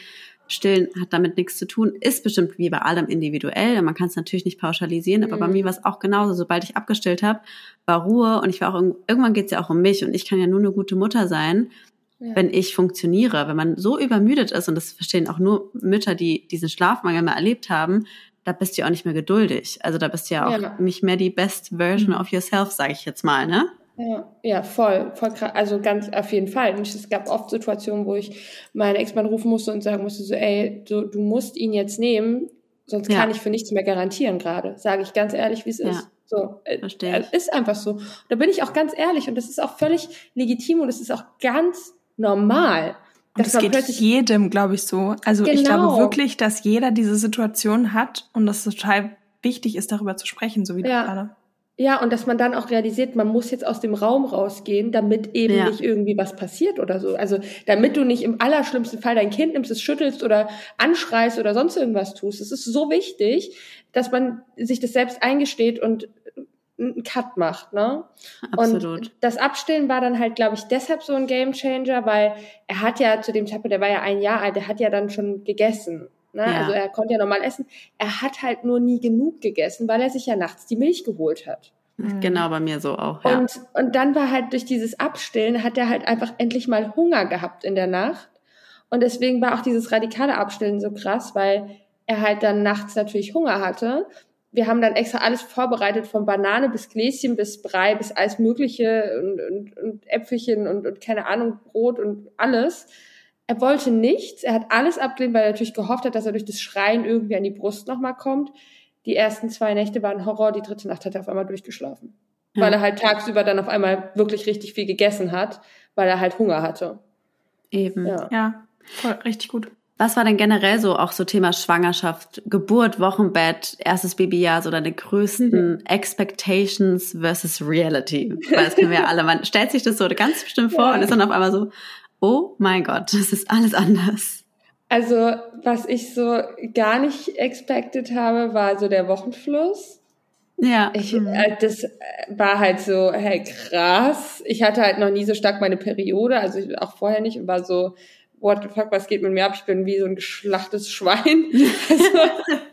Stillen hat damit nichts zu tun, ist bestimmt wie bei allem individuell. Man kann es natürlich nicht pauschalisieren, aber mhm. bei mir war es auch genauso. Sobald ich abgestillt habe, war Ruhe und ich war auch irgendwann geht es ja auch um mich und ich kann ja nur eine gute Mutter sein, ja. wenn ich funktioniere. Wenn man so übermüdet ist, und das verstehen auch nur Mütter, die diesen Schlafmangel mal erlebt haben, da bist du auch nicht mehr geduldig. Also da bist du ja auch ja. nicht mehr die best version of yourself, sage ich jetzt mal, ne? Ja, ja, voll, voll krass. Also ganz auf jeden Fall. Und es gab oft Situationen, wo ich meinen Ex-Mann rufen musste und sagen musste, so, ey, du, du musst ihn jetzt nehmen, sonst ja. kann ich für nichts mehr garantieren gerade. Sage ich ganz ehrlich, wie es ja. ist. So, äh, Verstehe. ist einfach so. Da bin ich auch ganz ehrlich und das ist auch völlig legitim und es ist auch ganz normal. Und das geht jedem, glaube ich, so. Also genau. ich glaube genau. wirklich, dass jeder diese Situation hat und dass es total wichtig ist, darüber zu sprechen, so wie ja. du gerade. Ja, und dass man dann auch realisiert, man muss jetzt aus dem Raum rausgehen, damit eben ja. nicht irgendwie was passiert oder so. Also damit du nicht im allerschlimmsten Fall dein Kind nimmst, es schüttelst oder anschreist oder sonst irgendwas tust. Es ist so wichtig, dass man sich das selbst eingesteht und einen Cut macht, ne? Absolut. Und das Abstillen war dann halt, glaube ich, deshalb so ein Gamechanger, weil er hat ja zu dem Zeitpunkt, der war ja ein Jahr alt, der hat ja dann schon gegessen. Ne? Ja. Also er konnte ja normal essen. Er hat halt nur nie genug gegessen, weil er sich ja nachts die Milch geholt hat. Mhm. Genau, bei mir so auch. Ja. Und, und dann war halt durch dieses Abstillen, hat er halt einfach endlich mal Hunger gehabt in der Nacht. Und deswegen war auch dieses radikale Abstillen so krass, weil er halt dann nachts natürlich Hunger hatte wir haben dann extra alles vorbereitet, von Banane bis Gläschen bis Brei bis alles Mögliche und, und, und Äpfelchen und, und keine Ahnung, Brot und alles. Er wollte nichts, er hat alles abgelehnt, weil er natürlich gehofft hat, dass er durch das Schreien irgendwie an die Brust nochmal kommt. Die ersten zwei Nächte waren Horror, die dritte Nacht hat er auf einmal durchgeschlafen. Ja. Weil er halt tagsüber dann auf einmal wirklich richtig viel gegessen hat, weil er halt Hunger hatte. Eben. Ja, ja voll, richtig gut. Was war denn generell so auch so Thema Schwangerschaft, Geburt, Wochenbett, erstes Babyjahr, so deine größten mhm. Expectations versus Reality? Weil das kennen wir alle. Man stellt sich das so ganz bestimmt vor ja. und ist dann auf einmal so, oh mein Gott, das ist alles anders. Also, was ich so gar nicht expected habe, war so der Wochenfluss. Ja. Ich, mhm. äh, das war halt so, hey, krass. Ich hatte halt noch nie so stark meine Periode, also auch vorher nicht und war so, what the fuck, was geht mit mir ab? Ich bin wie so ein geschlachtes Schwein.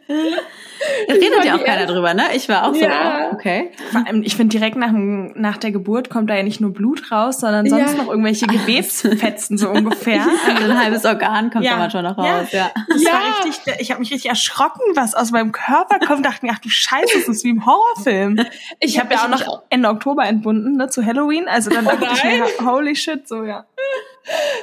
Also, redet ja auch keiner drüber, ne? Ich war auch ja. so, oh, okay. Vor allem, ich finde direkt nach, nach der Geburt kommt da ja nicht nur Blut raus, sondern sonst ja. noch irgendwelche Gewebsfetzen so ungefähr. Also ein halbes Organ kommt ja. da manchmal noch raus, ja. Das war richtig, ich habe mich richtig erschrocken, was aus meinem Körper kommt, dachte mir, ach du Scheiße, das ist wie im Horrorfilm. Ich, ich habe ja auch noch Ende Oktober entbunden, ne, zu Halloween, also dann dachte ich mir, holy shit, so, ja.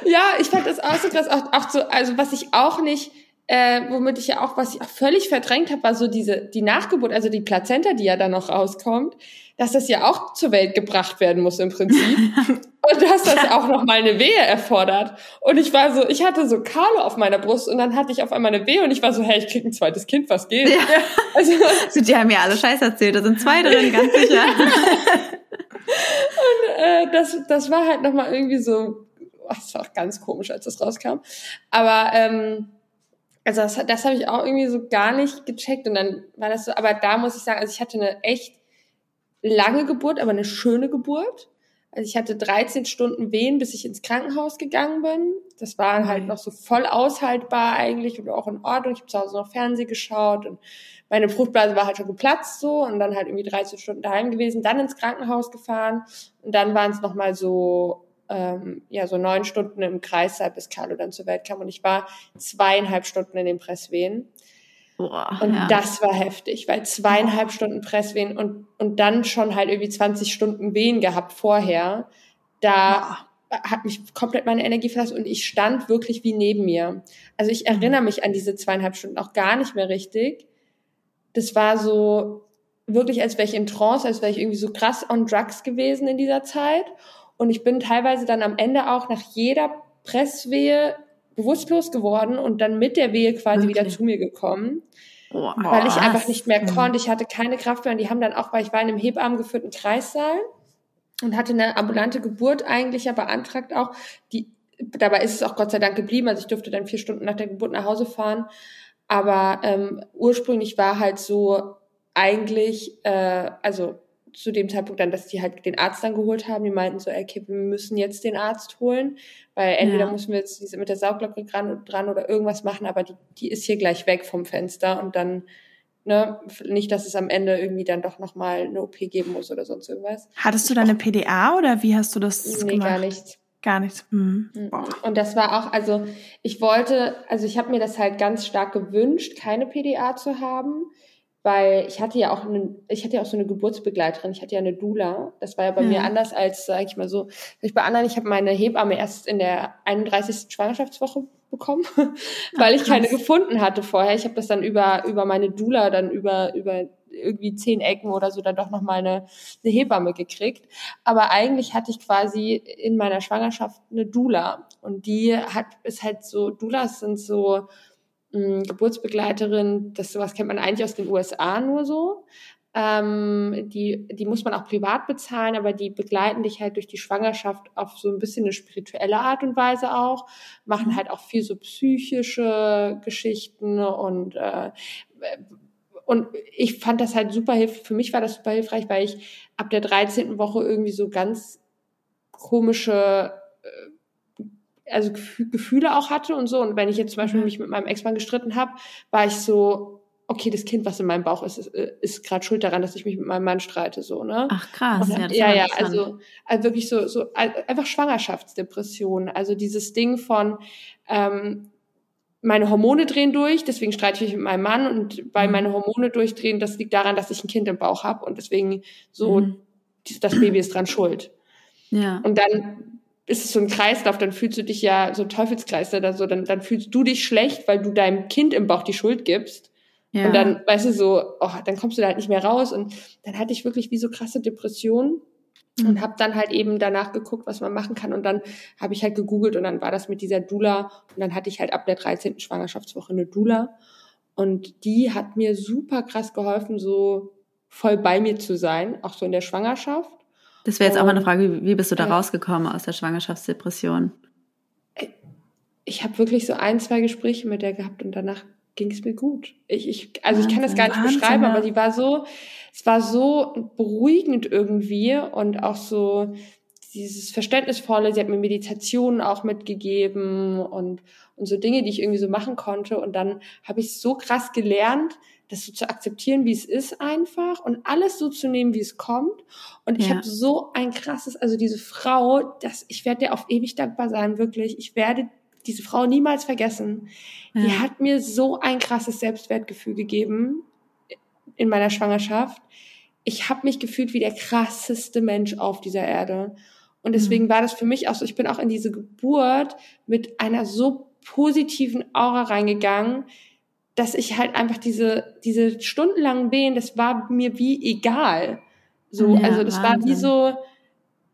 Ja, ich fand das auch so krass, auch, auch so, also was ich auch nicht, äh, womit ich ja auch, was ich auch völlig verdrängt habe, war so diese, die Nachgeburt, also die Plazenta, die ja dann noch rauskommt, dass das ja auch zur Welt gebracht werden muss im Prinzip. Und dass das ja. auch noch mal eine Wehe erfordert. Und ich war so, ich hatte so Carlo auf meiner Brust und dann hatte ich auf einmal eine Wehe und ich war so, hey, ich krieg ein zweites Kind, was geht? Ja. Also, also, die haben ja alle Scheiß erzählt, da sind zwei drin, ganz sicher. und äh, das, das war halt noch mal irgendwie so, oh, das war auch ganz komisch, als das rauskam. Aber ähm, also das, das habe ich auch irgendwie so gar nicht gecheckt und dann war das so, aber da muss ich sagen, also ich hatte eine echt lange Geburt, aber eine schöne Geburt. Also ich hatte 13 Stunden Wehen, bis ich ins Krankenhaus gegangen bin. Das war halt noch so voll aushaltbar eigentlich und auch in Ordnung. Ich habe zu Hause noch Fernsehen geschaut und meine Fruchtblase war halt schon geplatzt so und dann halt irgendwie 13 Stunden daheim gewesen, dann ins Krankenhaus gefahren und dann waren es nochmal so ähm, ja so neun Stunden im Kreis, bis Carlo dann zur Welt kam und ich war zweieinhalb Stunden in den Presswehen. Boah, und ja. das war heftig, weil zweieinhalb Boah. Stunden Presswehen und, und dann schon halt irgendwie 20 Stunden Wehen gehabt vorher. Da Boah. hat mich komplett meine Energie verlassen und ich stand wirklich wie neben mir. Also ich mhm. erinnere mich an diese zweieinhalb Stunden auch gar nicht mehr richtig. Das war so wirklich, als wäre ich in Trance, als wäre ich irgendwie so krass on Drugs gewesen in dieser Zeit. Und ich bin teilweise dann am Ende auch nach jeder Presswehe bewusstlos geworden und dann mit der Wehe quasi okay. wieder zu mir gekommen. Boah, weil ich einfach nicht mehr konnte. Ich hatte keine Kraft mehr. Und die haben dann auch, weil ich war in einem Hebammen geführten Kreissaal und hatte eine ambulante Geburt eigentlich ja beantragt auch. Die, dabei ist es auch Gott sei Dank geblieben. Also ich durfte dann vier Stunden nach der Geburt nach Hause fahren. Aber ähm, ursprünglich war halt so eigentlich, äh, also zu dem Zeitpunkt dann, dass die halt den Arzt dann geholt haben. Die meinten so, okay, wir müssen jetzt den Arzt holen, weil entweder ja. müssen wir jetzt diese mit der Saugglocke dran, dran oder irgendwas machen, aber die, die ist hier gleich weg vom Fenster und dann ne, nicht, dass es am Ende irgendwie dann doch nochmal eine OP geben muss oder sonst irgendwas. Hattest du deine PDA oder wie hast du das nee, gemacht? gar nichts. Gar nichts. Mhm. Und das war auch, also ich wollte, also ich habe mir das halt ganz stark gewünscht, keine PDA zu haben, weil ich hatte ja auch eine, ich hatte ja auch so eine Geburtsbegleiterin, ich hatte ja eine Dula. Das war ja bei ja. mir anders als, sag ich mal so, ich bei anderen, ich habe meine Hebamme erst in der 31. Schwangerschaftswoche bekommen, weil Ach, ich keine gefunden hatte vorher. Ich habe das dann über über meine Dula dann über über irgendwie zehn Ecken oder so dann doch noch mal eine, eine Hebamme gekriegt. Aber eigentlich hatte ich quasi in meiner Schwangerschaft eine Dula und die hat ist halt so Dulas sind so mh, Geburtsbegleiterin, das sowas kennt man eigentlich aus den USA nur so. Ähm, die, die muss man auch privat bezahlen, aber die begleiten dich halt durch die Schwangerschaft auf so ein bisschen eine spirituelle Art und Weise auch, machen mhm. halt auch viel so psychische Geschichten und äh, und ich fand das halt super hilfreich, für mich war das super hilfreich, weil ich ab der 13. Woche irgendwie so ganz komische also Gefühle auch hatte und so. Und wenn ich jetzt zum Beispiel mhm. mich mit meinem Ex-Mann gestritten habe, war ich so, okay, das Kind, was in meinem Bauch ist, ist, ist gerade schuld daran, dass ich mich mit meinem Mann streite, so, ne? Ach krass, dann, ja, ja, ja also, also wirklich so, so einfach Schwangerschaftsdepression. Also dieses Ding von ähm, meine Hormone drehen durch, deswegen streite ich mich mit meinem Mann und weil mhm. meine Hormone durchdrehen, das liegt daran, dass ich ein Kind im Bauch habe und deswegen so, mhm. das Baby ist dran schuld. Ja. Und dann ist es so ein Kreislauf, dann fühlst du dich ja so ein Teufelskreis oder so, dann, dann fühlst du dich schlecht, weil du deinem Kind im Bauch die Schuld gibst. Ja. Und dann, weißt du, so, oh, dann kommst du da halt nicht mehr raus. Und dann hatte ich wirklich wie so krasse Depressionen mhm. und habe dann halt eben danach geguckt, was man machen kann. Und dann habe ich halt gegoogelt und dann war das mit dieser Dula. Und dann hatte ich halt ab der 13. Schwangerschaftswoche eine Dula. Und die hat mir super krass geholfen, so voll bei mir zu sein, auch so in der Schwangerschaft. Das wäre jetzt auch mal eine Frage, wie bist du da ja. rausgekommen aus der Schwangerschaftsdepression? Ich habe wirklich so ein, zwei Gespräche mit der gehabt und danach ging es mir gut. Ich, ich, also Wahnsinn, ich kann das gar nicht Wahnsinn, beschreiben, aber die war so, es war so beruhigend irgendwie und auch so dieses Verständnisvolle. Sie hat mir Meditationen auch mitgegeben und, und so Dinge, die ich irgendwie so machen konnte. Und dann habe ich so krass gelernt, das so zu akzeptieren, wie es ist einfach und alles so zu nehmen, wie es kommt. Und ich ja. habe so ein krasses, also diese Frau, das, ich werde dir auf ewig dankbar sein, wirklich. Ich werde diese Frau niemals vergessen. Ja. Die hat mir so ein krasses Selbstwertgefühl gegeben in meiner Schwangerschaft. Ich habe mich gefühlt wie der krasseste Mensch auf dieser Erde. Und deswegen mhm. war das für mich auch so, ich bin auch in diese Geburt mit einer so positiven Aura reingegangen, dass ich halt einfach diese, diese stundenlangen Wehen, das war mir wie egal. So, ja, also das Wahnsinn. war wie so,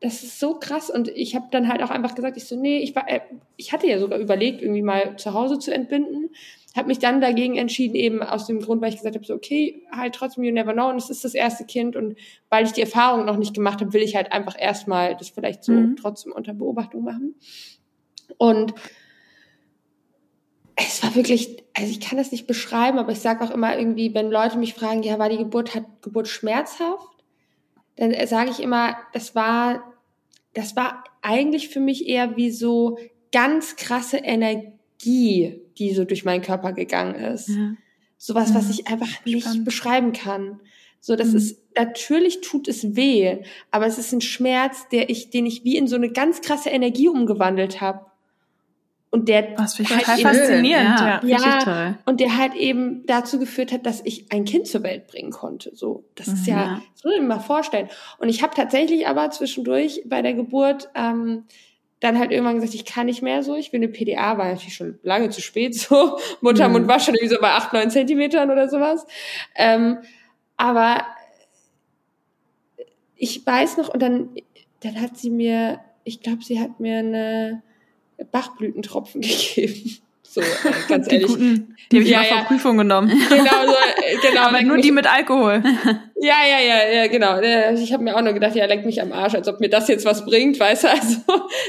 das ist so krass. Und ich habe dann halt auch einfach gesagt, ich so, nee, ich war, äh, ich hatte ja sogar überlegt, irgendwie mal zu Hause zu entbinden. Habe mich dann dagegen entschieden, eben aus dem Grund, weil ich gesagt habe, so, okay, halt trotzdem, you never know. Und es ist das erste Kind. Und weil ich die Erfahrung noch nicht gemacht habe, will ich halt einfach erstmal das vielleicht so mhm. trotzdem unter Beobachtung machen. Und es war wirklich, also ich kann das nicht beschreiben, aber ich sage auch immer irgendwie, wenn Leute mich fragen, ja, war die Geburt, hat Geburt schmerzhaft? Dann sage ich immer, das war, das war eigentlich für mich eher wie so ganz krasse Energie, die so durch meinen Körper gegangen ist. Ja. Sowas, was ich einfach nicht Spannend. beschreiben kann. So, das mhm. ist, natürlich tut es weh, aber es ist ein Schmerz, der ich, den ich wie in so eine ganz krasse Energie umgewandelt habe. Und der Was halt total faszinierend, ja. ja, ja und der halt eben dazu geführt hat, dass ich ein Kind zur Welt bringen konnte. So, das mhm. ist ja, das muss ich mir mal vorstellen. Und ich habe tatsächlich aber zwischendurch bei der Geburt ähm, dann halt irgendwann gesagt, ich kann nicht mehr so, ich will eine PDA, war natürlich schon lange zu spät so. Muttermund mhm. war schon irgendwie so bei acht, neun Zentimetern oder sowas. Ähm, aber ich weiß noch, und dann, dann hat sie mir, ich glaube, sie hat mir eine Bachblütentropfen gegeben. So, äh, ganz die ehrlich. Guten, die habe ich ja, mal ja. Prüfung genommen. Genau, so, äh, genau. Aber nur die mit Alkohol. Ja, ja, ja, ja, genau. Ich habe mir auch nur gedacht, ja, leck mich am Arsch, als ob mir das jetzt was bringt, weißt du. Also,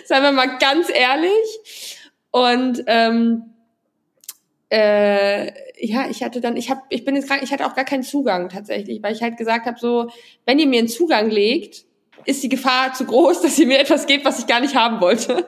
seien wir mal ganz ehrlich. Und ähm, äh, ja, ich hatte dann, ich habe, ich bin jetzt gerade, ich hatte auch gar keinen Zugang tatsächlich, weil ich halt gesagt habe, so, wenn ihr mir einen Zugang legt, ist die Gefahr zu groß, dass ihr mir etwas gebt, was ich gar nicht haben wollte.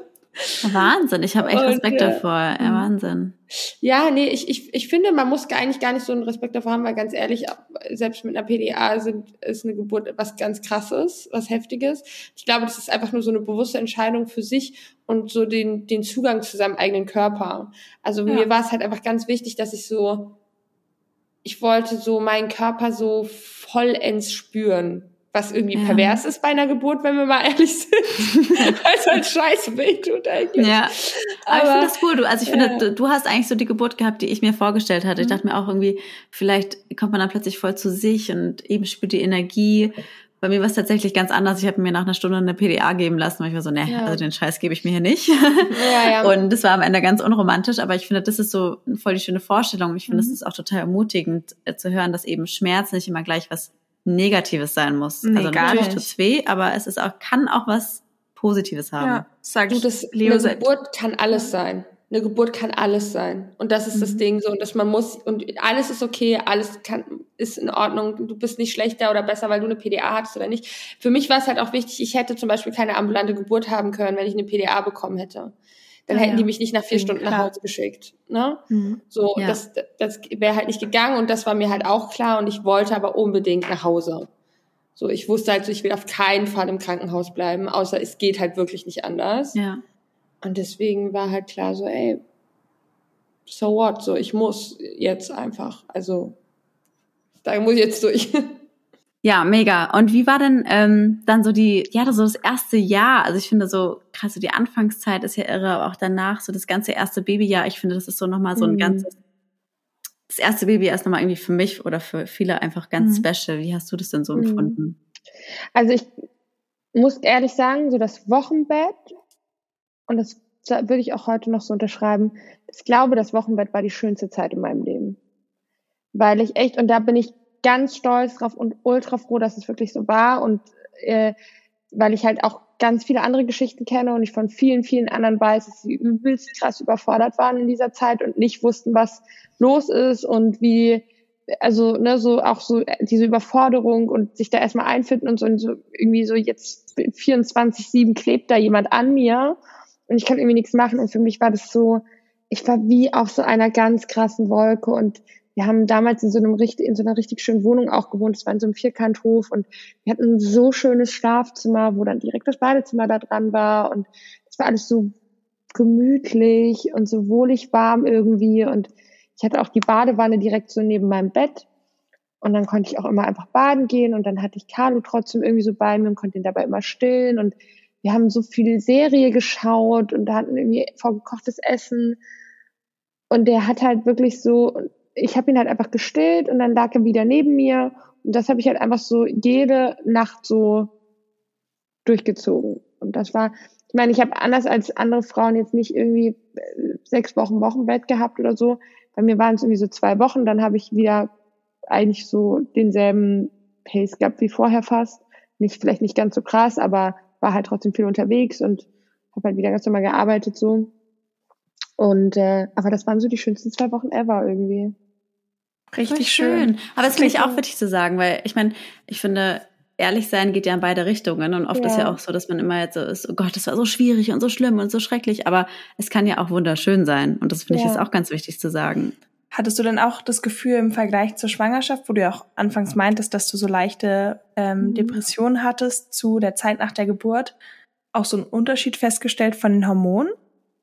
Wahnsinn, ich habe echt Respekt und, äh, davor. Ja, mhm. Wahnsinn. Ja, nee, ich, ich, ich finde, man muss eigentlich gar nicht so einen Respekt davor haben, weil ganz ehrlich, selbst mit einer PDA sind, ist eine Geburt was ganz krasses, was heftiges. Ich glaube, das ist einfach nur so eine bewusste Entscheidung für sich und so den, den Zugang zu seinem eigenen Körper. Also ja. mir war es halt einfach ganz wichtig, dass ich so, ich wollte so meinen Körper so vollends spüren was irgendwie ja. pervers ist bei einer Geburt, wenn wir mal ehrlich sind. Weil es halt scheiße wehtut eigentlich. Ja. Aber, Aber ich finde das cool. Du, also ich finde, du, du, hast eigentlich so die Geburt gehabt, die ich mir vorgestellt hatte. Ich mhm. dachte mir auch irgendwie, vielleicht kommt man dann plötzlich voll zu sich und eben spürt die Energie. Bei mir war es tatsächlich ganz anders. Ich habe mir nach einer Stunde eine PDA geben lassen, weil ich war so, ne, ja. also den Scheiß gebe ich mir hier nicht. Ja, ja. Und das war am Ende ganz unromantisch, aber ich finde, das ist so voll die schöne Vorstellung. Ich finde, es mhm. ist auch total ermutigend äh, zu hören, dass eben Schmerz nicht immer gleich was Negatives sein muss. Nee, also natürlich tut es weh, aber es ist auch, kann auch was Positives haben. Ja, sag du, das, Leo eine Geburt kann alles sein. Eine Geburt kann alles sein. Und das ist mhm. das Ding so. Dass man muss, und alles ist okay, alles kann, ist in Ordnung. Du bist nicht schlechter oder besser, weil du eine PDA hattest oder nicht. Für mich war es halt auch wichtig, ich hätte zum Beispiel keine ambulante Geburt haben können, wenn ich eine PDA bekommen hätte dann ja, hätten die mich nicht nach vier Stunden klar. nach Hause geschickt. Ne? Mhm. So, ja. das, das wäre halt nicht gegangen und das war mir halt auch klar und ich wollte aber unbedingt nach Hause. So, ich wusste halt so, ich will auf keinen Fall im Krankenhaus bleiben, außer es geht halt wirklich nicht anders. Ja. Und deswegen war halt klar so, ey, so what, so ich muss jetzt einfach, also da muss ich jetzt durch. Ja, mega. Und wie war denn ähm, dann so die, ja, so das erste Jahr? Also ich finde so, krass, so die Anfangszeit ist ja irre, aber auch danach, so das ganze erste Babyjahr, ich finde, das ist so nochmal so ein mhm. ganzes, das erste Babyjahr ist nochmal irgendwie für mich oder für viele einfach ganz mhm. special. Wie hast du das denn so mhm. empfunden? Also ich muss ehrlich sagen, so das Wochenbett, und das würde ich auch heute noch so unterschreiben, ich glaube, das Wochenbett war die schönste Zeit in meinem Leben. Weil ich echt, und da bin ich ganz stolz drauf und ultra froh, dass es wirklich so war und äh, weil ich halt auch ganz viele andere Geschichten kenne und ich von vielen, vielen anderen weiß, dass sie übelst krass überfordert waren in dieser Zeit und nicht wussten, was los ist und wie, also ne, so auch so diese Überforderung und sich da erstmal einfinden und so, und so irgendwie so jetzt 24-7 klebt da jemand an mir und ich kann irgendwie nichts machen. Und für mich war das so, ich war wie auf so einer ganz krassen Wolke und wir haben damals in so einem in so einer richtig schönen Wohnung auch gewohnt. Es war in so einem Vierkanthof und wir hatten ein so schönes Schlafzimmer, wo dann direkt das Badezimmer da dran war. Und es war alles so gemütlich und so wohlig warm irgendwie. Und ich hatte auch die Badewanne direkt so neben meinem Bett. Und dann konnte ich auch immer einfach baden gehen. Und dann hatte ich Carlo trotzdem irgendwie so bei mir und konnte ihn dabei immer stillen. Und wir haben so viel Serie geschaut und da hatten irgendwie vorgekochtes Essen. Und der hat halt wirklich so, ich habe ihn halt einfach gestillt und dann lag er wieder neben mir. Und das habe ich halt einfach so jede Nacht so durchgezogen. Und das war, ich meine, ich habe anders als andere Frauen jetzt nicht irgendwie äh, sechs Wochen Wochenbett gehabt oder so. Bei mir waren es irgendwie so zwei Wochen, dann habe ich wieder eigentlich so denselben Pace gehabt wie vorher fast. Nicht, vielleicht nicht ganz so krass, aber war halt trotzdem viel unterwegs und habe halt wieder ganz normal gearbeitet so. Und äh, aber das waren so die schönsten zwei Wochen ever irgendwie. Richtig schön. schön. Aber das finde ich auch wichtig zu sagen, weil ich meine, ich finde, ehrlich sein geht ja in beide Richtungen. Und oft ja. ist ja auch so, dass man immer jetzt so ist, oh Gott, das war so schwierig und so schlimm und so schrecklich. Aber es kann ja auch wunderschön sein. Und das finde ja. ich ist auch ganz wichtig zu sagen. Hattest du denn auch das Gefühl im Vergleich zur Schwangerschaft, wo du ja auch anfangs meintest, dass du so leichte ähm, mhm. Depressionen hattest zu der Zeit nach der Geburt, auch so einen Unterschied festgestellt von den Hormonen?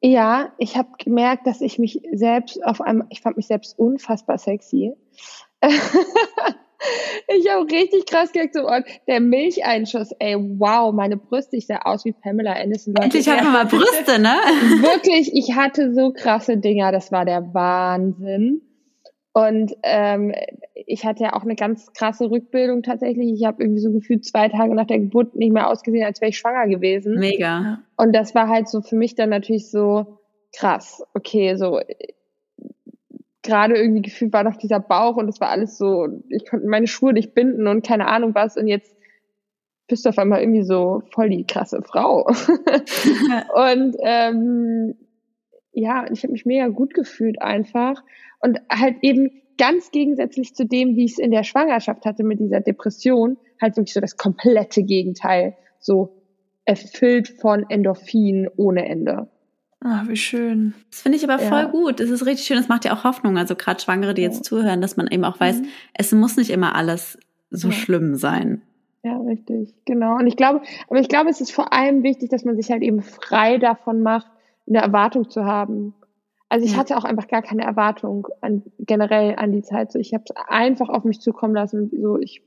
Ja, ich habe gemerkt, dass ich mich selbst auf einmal, ich fand mich selbst unfassbar sexy. ich habe richtig krass gemerkt, so, oh, der Milcheinschuss, ey, wow, meine Brüste, ich sah aus wie Pamela Anderson. Endlich hat man mal Brüste, ne? Wirklich, ich hatte so krasse Dinger, das war der Wahnsinn. Und ähm, ich hatte ja auch eine ganz krasse Rückbildung tatsächlich. Ich habe irgendwie so gefühlt zwei Tage nach der Geburt nicht mehr ausgesehen, als wäre ich schwanger gewesen. Mega. Und das war halt so für mich dann natürlich so krass. Okay, so gerade irgendwie gefühlt war noch dieser Bauch und es war alles so, ich konnte meine Schuhe nicht binden und keine Ahnung was und jetzt bist du auf einmal irgendwie so voll die krasse Frau. und ähm, ja, ich habe mich mega gut gefühlt einfach und halt eben ganz gegensätzlich zu dem, wie ich es in der Schwangerschaft hatte mit dieser Depression, halt wirklich so das komplette Gegenteil, so erfüllt von Endorphin ohne Ende. Ah, wie schön. Das finde ich aber voll ja. gut. Das ist richtig schön. Das macht ja auch Hoffnung. Also gerade Schwangere, die jetzt zuhören, dass man eben auch weiß, mhm. es muss nicht immer alles so ja. schlimm sein. Ja, richtig. Genau. Und ich glaube, aber ich glaube, es ist vor allem wichtig, dass man sich halt eben frei davon macht, eine Erwartung zu haben. Also ich ja. hatte auch einfach gar keine Erwartung an, generell an die Zeit. So, ich habe es einfach auf mich zukommen lassen. So, ich,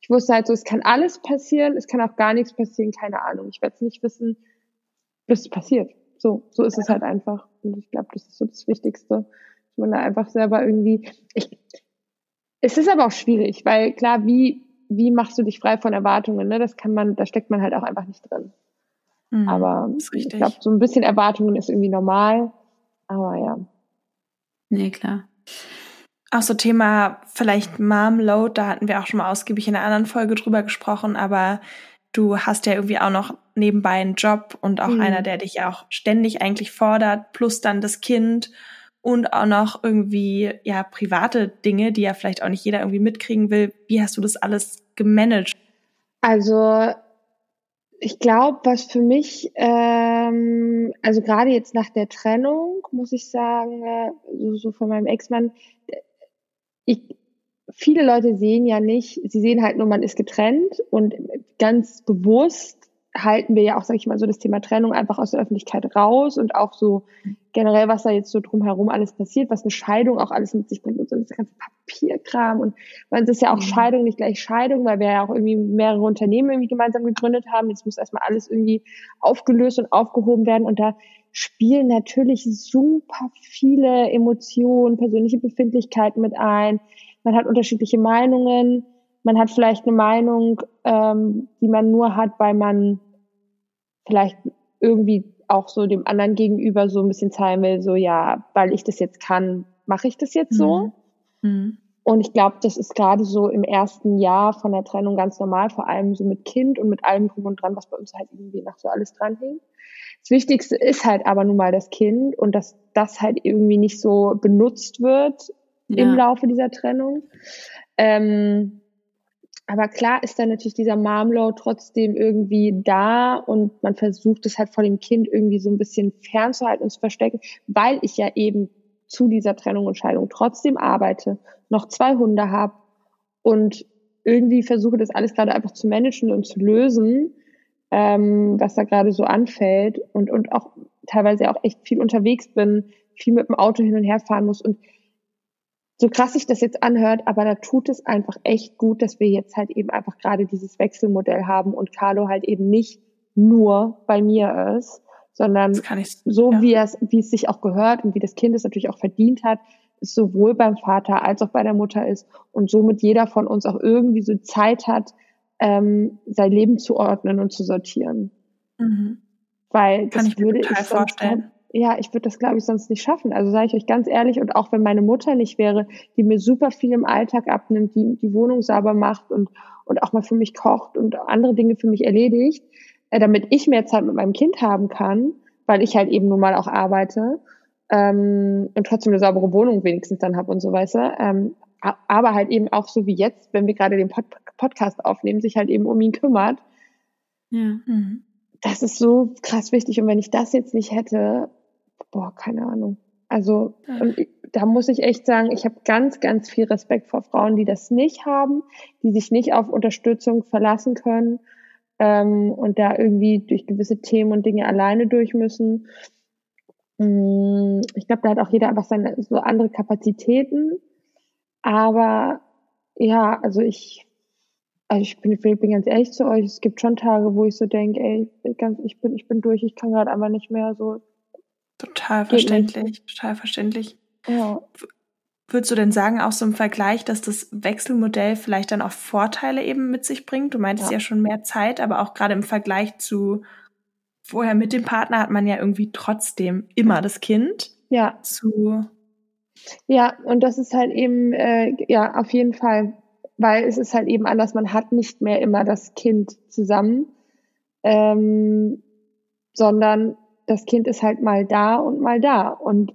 ich wusste halt so, es kann alles passieren, es kann auch gar nichts passieren, keine Ahnung. Ich werde es nicht wissen, bis es passiert. So, so ist es halt einfach. Und ich glaube, das ist so das Wichtigste, dass man da einfach selber irgendwie. Ich, es ist aber auch schwierig, weil klar, wie wie machst du dich frei von Erwartungen? Ne? Das kann man, da steckt man halt auch einfach nicht drin. Mhm, aber ich glaube, so ein bisschen Erwartungen ist irgendwie normal. Aber ja. Nee, klar. Auch so Thema vielleicht Mom Load, da hatten wir auch schon mal ausgiebig in einer anderen Folge drüber gesprochen, aber du hast ja irgendwie auch noch nebenbei einen Job und auch mhm. einer, der dich auch ständig eigentlich fordert, plus dann das Kind und auch noch irgendwie ja private Dinge, die ja vielleicht auch nicht jeder irgendwie mitkriegen will. Wie hast du das alles gemanagt? Also ich glaube, was für mich, ähm, also gerade jetzt nach der Trennung, muss ich sagen, äh, so, so von meinem Ex-Mann, ich, viele Leute sehen ja nicht, sie sehen halt nur, man ist getrennt und ganz bewusst halten wir ja auch, sag ich mal, so das Thema Trennung einfach aus der Öffentlichkeit raus und auch so generell, was da jetzt so drumherum alles passiert, was eine Scheidung auch alles mit sich bringt und so das ganze Papierkram und es ist ja auch. Scheidung nicht gleich Scheidung, weil wir ja auch irgendwie mehrere Unternehmen irgendwie gemeinsam gegründet haben. Jetzt muss erstmal alles irgendwie aufgelöst und aufgehoben werden und da spielen natürlich super viele Emotionen, persönliche Befindlichkeiten mit ein man hat unterschiedliche Meinungen, man hat vielleicht eine Meinung, ähm, die man nur hat, weil man vielleicht irgendwie auch so dem anderen gegenüber so ein bisschen zeigen will, so ja, weil ich das jetzt kann, mache ich das jetzt so. Mhm. mhm. Und ich glaube, das ist gerade so im ersten Jahr von der Trennung ganz normal, vor allem so mit Kind und mit allem drum und dran, was bei uns halt irgendwie nach so alles dran hing. Das Wichtigste ist halt aber nun mal das Kind und dass das halt irgendwie nicht so benutzt wird ja. im Laufe dieser Trennung. Ähm, aber klar ist dann natürlich dieser Marmlow trotzdem irgendwie da und man versucht es halt vor dem Kind irgendwie so ein bisschen fernzuhalten und zu verstecken, weil ich ja eben zu dieser Trennung und Scheidung trotzdem arbeite, noch zwei Hunde habe und irgendwie versuche das alles gerade einfach zu managen und zu lösen, ähm, was da gerade so anfällt und, und auch teilweise auch echt viel unterwegs bin, viel mit dem Auto hin und her fahren muss und so krass sich das jetzt anhört, aber da tut es einfach echt gut, dass wir jetzt halt eben einfach gerade dieses Wechselmodell haben und Carlo halt eben nicht nur bei mir ist, sondern ich, so ja. wie es, wie es sich auch gehört und wie das Kind es natürlich auch verdient hat, es sowohl beim Vater als auch bei der Mutter ist und somit jeder von uns auch irgendwie so Zeit hat, ähm, sein Leben zu ordnen und zu sortieren. Mhm. Weil Kann das würde ich vorstellen. Ja, ich würde das, glaube ich, sonst nicht schaffen. Also sage ich euch ganz ehrlich, und auch wenn meine Mutter nicht wäre, die mir super viel im Alltag abnimmt, die die Wohnung sauber macht und, und auch mal für mich kocht und andere Dinge für mich erledigt, äh, damit ich mehr Zeit mit meinem Kind haben kann, weil ich halt eben nun mal auch arbeite ähm, und trotzdem eine saubere Wohnung wenigstens dann habe und so weiter. Ähm, aber halt eben auch so wie jetzt, wenn wir gerade den Pod Podcast aufnehmen, sich halt eben um ihn kümmert. Ja. Mhm. Das ist so krass wichtig. Und wenn ich das jetzt nicht hätte, boah, keine Ahnung. Also und da muss ich echt sagen, ich habe ganz, ganz viel Respekt vor Frauen, die das nicht haben, die sich nicht auf Unterstützung verlassen können ähm, und da irgendwie durch gewisse Themen und Dinge alleine durch müssen. Mm, ich glaube, da hat auch jeder einfach seine so andere Kapazitäten. Aber ja, also ich, also ich bin, ich bin ganz ehrlich zu euch, es gibt schon Tage, wo ich so denke, ey, ganz, ich bin, ich bin durch, ich kann gerade einfach nicht mehr so. Total verständlich, total verständlich. Ja. Würdest du denn sagen, auch so im Vergleich, dass das Wechselmodell vielleicht dann auch Vorteile eben mit sich bringt? Du meintest ja, ja schon mehr Zeit, aber auch gerade im Vergleich zu vorher mit dem Partner hat man ja irgendwie trotzdem immer das Kind. Ja. Zu ja, und das ist halt eben, äh, ja, auf jeden Fall, weil es ist halt eben anders, man hat nicht mehr immer das Kind zusammen, ähm, sondern das Kind ist halt mal da und mal da. Und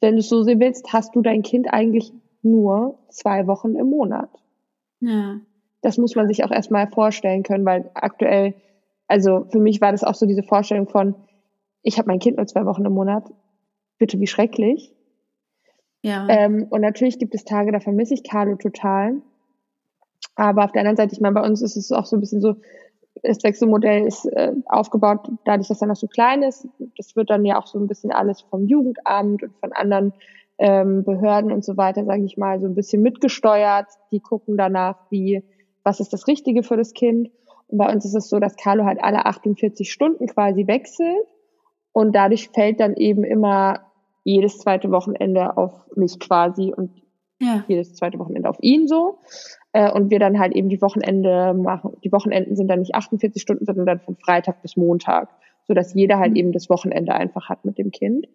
wenn du es so sehen willst, hast du dein Kind eigentlich nur zwei Wochen im Monat. Ja. Das muss man sich auch erstmal vorstellen können, weil aktuell, also für mich war das auch so diese Vorstellung von, ich habe mein Kind nur zwei Wochen im Monat. Bitte, wie schrecklich. Ja. Ähm, und natürlich gibt es Tage, da vermisse ich Carlo total. Aber auf der anderen Seite, ich meine, bei uns ist es auch so ein bisschen so, das Wechselmodell ist äh, aufgebaut, dadurch, dass er noch so klein ist. Das wird dann ja auch so ein bisschen alles vom Jugendamt und von anderen ähm, Behörden und so weiter, sage ich mal, so ein bisschen mitgesteuert. Die gucken danach, wie, was ist das Richtige für das Kind. Und bei uns ist es so, dass Carlo halt alle 48 Stunden quasi wechselt. Und dadurch fällt dann eben immer jedes zweite Wochenende auf mich quasi und ja. jedes zweite Wochenende auf ihn so. Äh, und wir dann halt eben die Wochenende machen. Die Wochenenden sind dann nicht 48 Stunden, sondern dann von Freitag bis Montag, so dass jeder halt mhm. eben das Wochenende einfach hat mit dem Kind.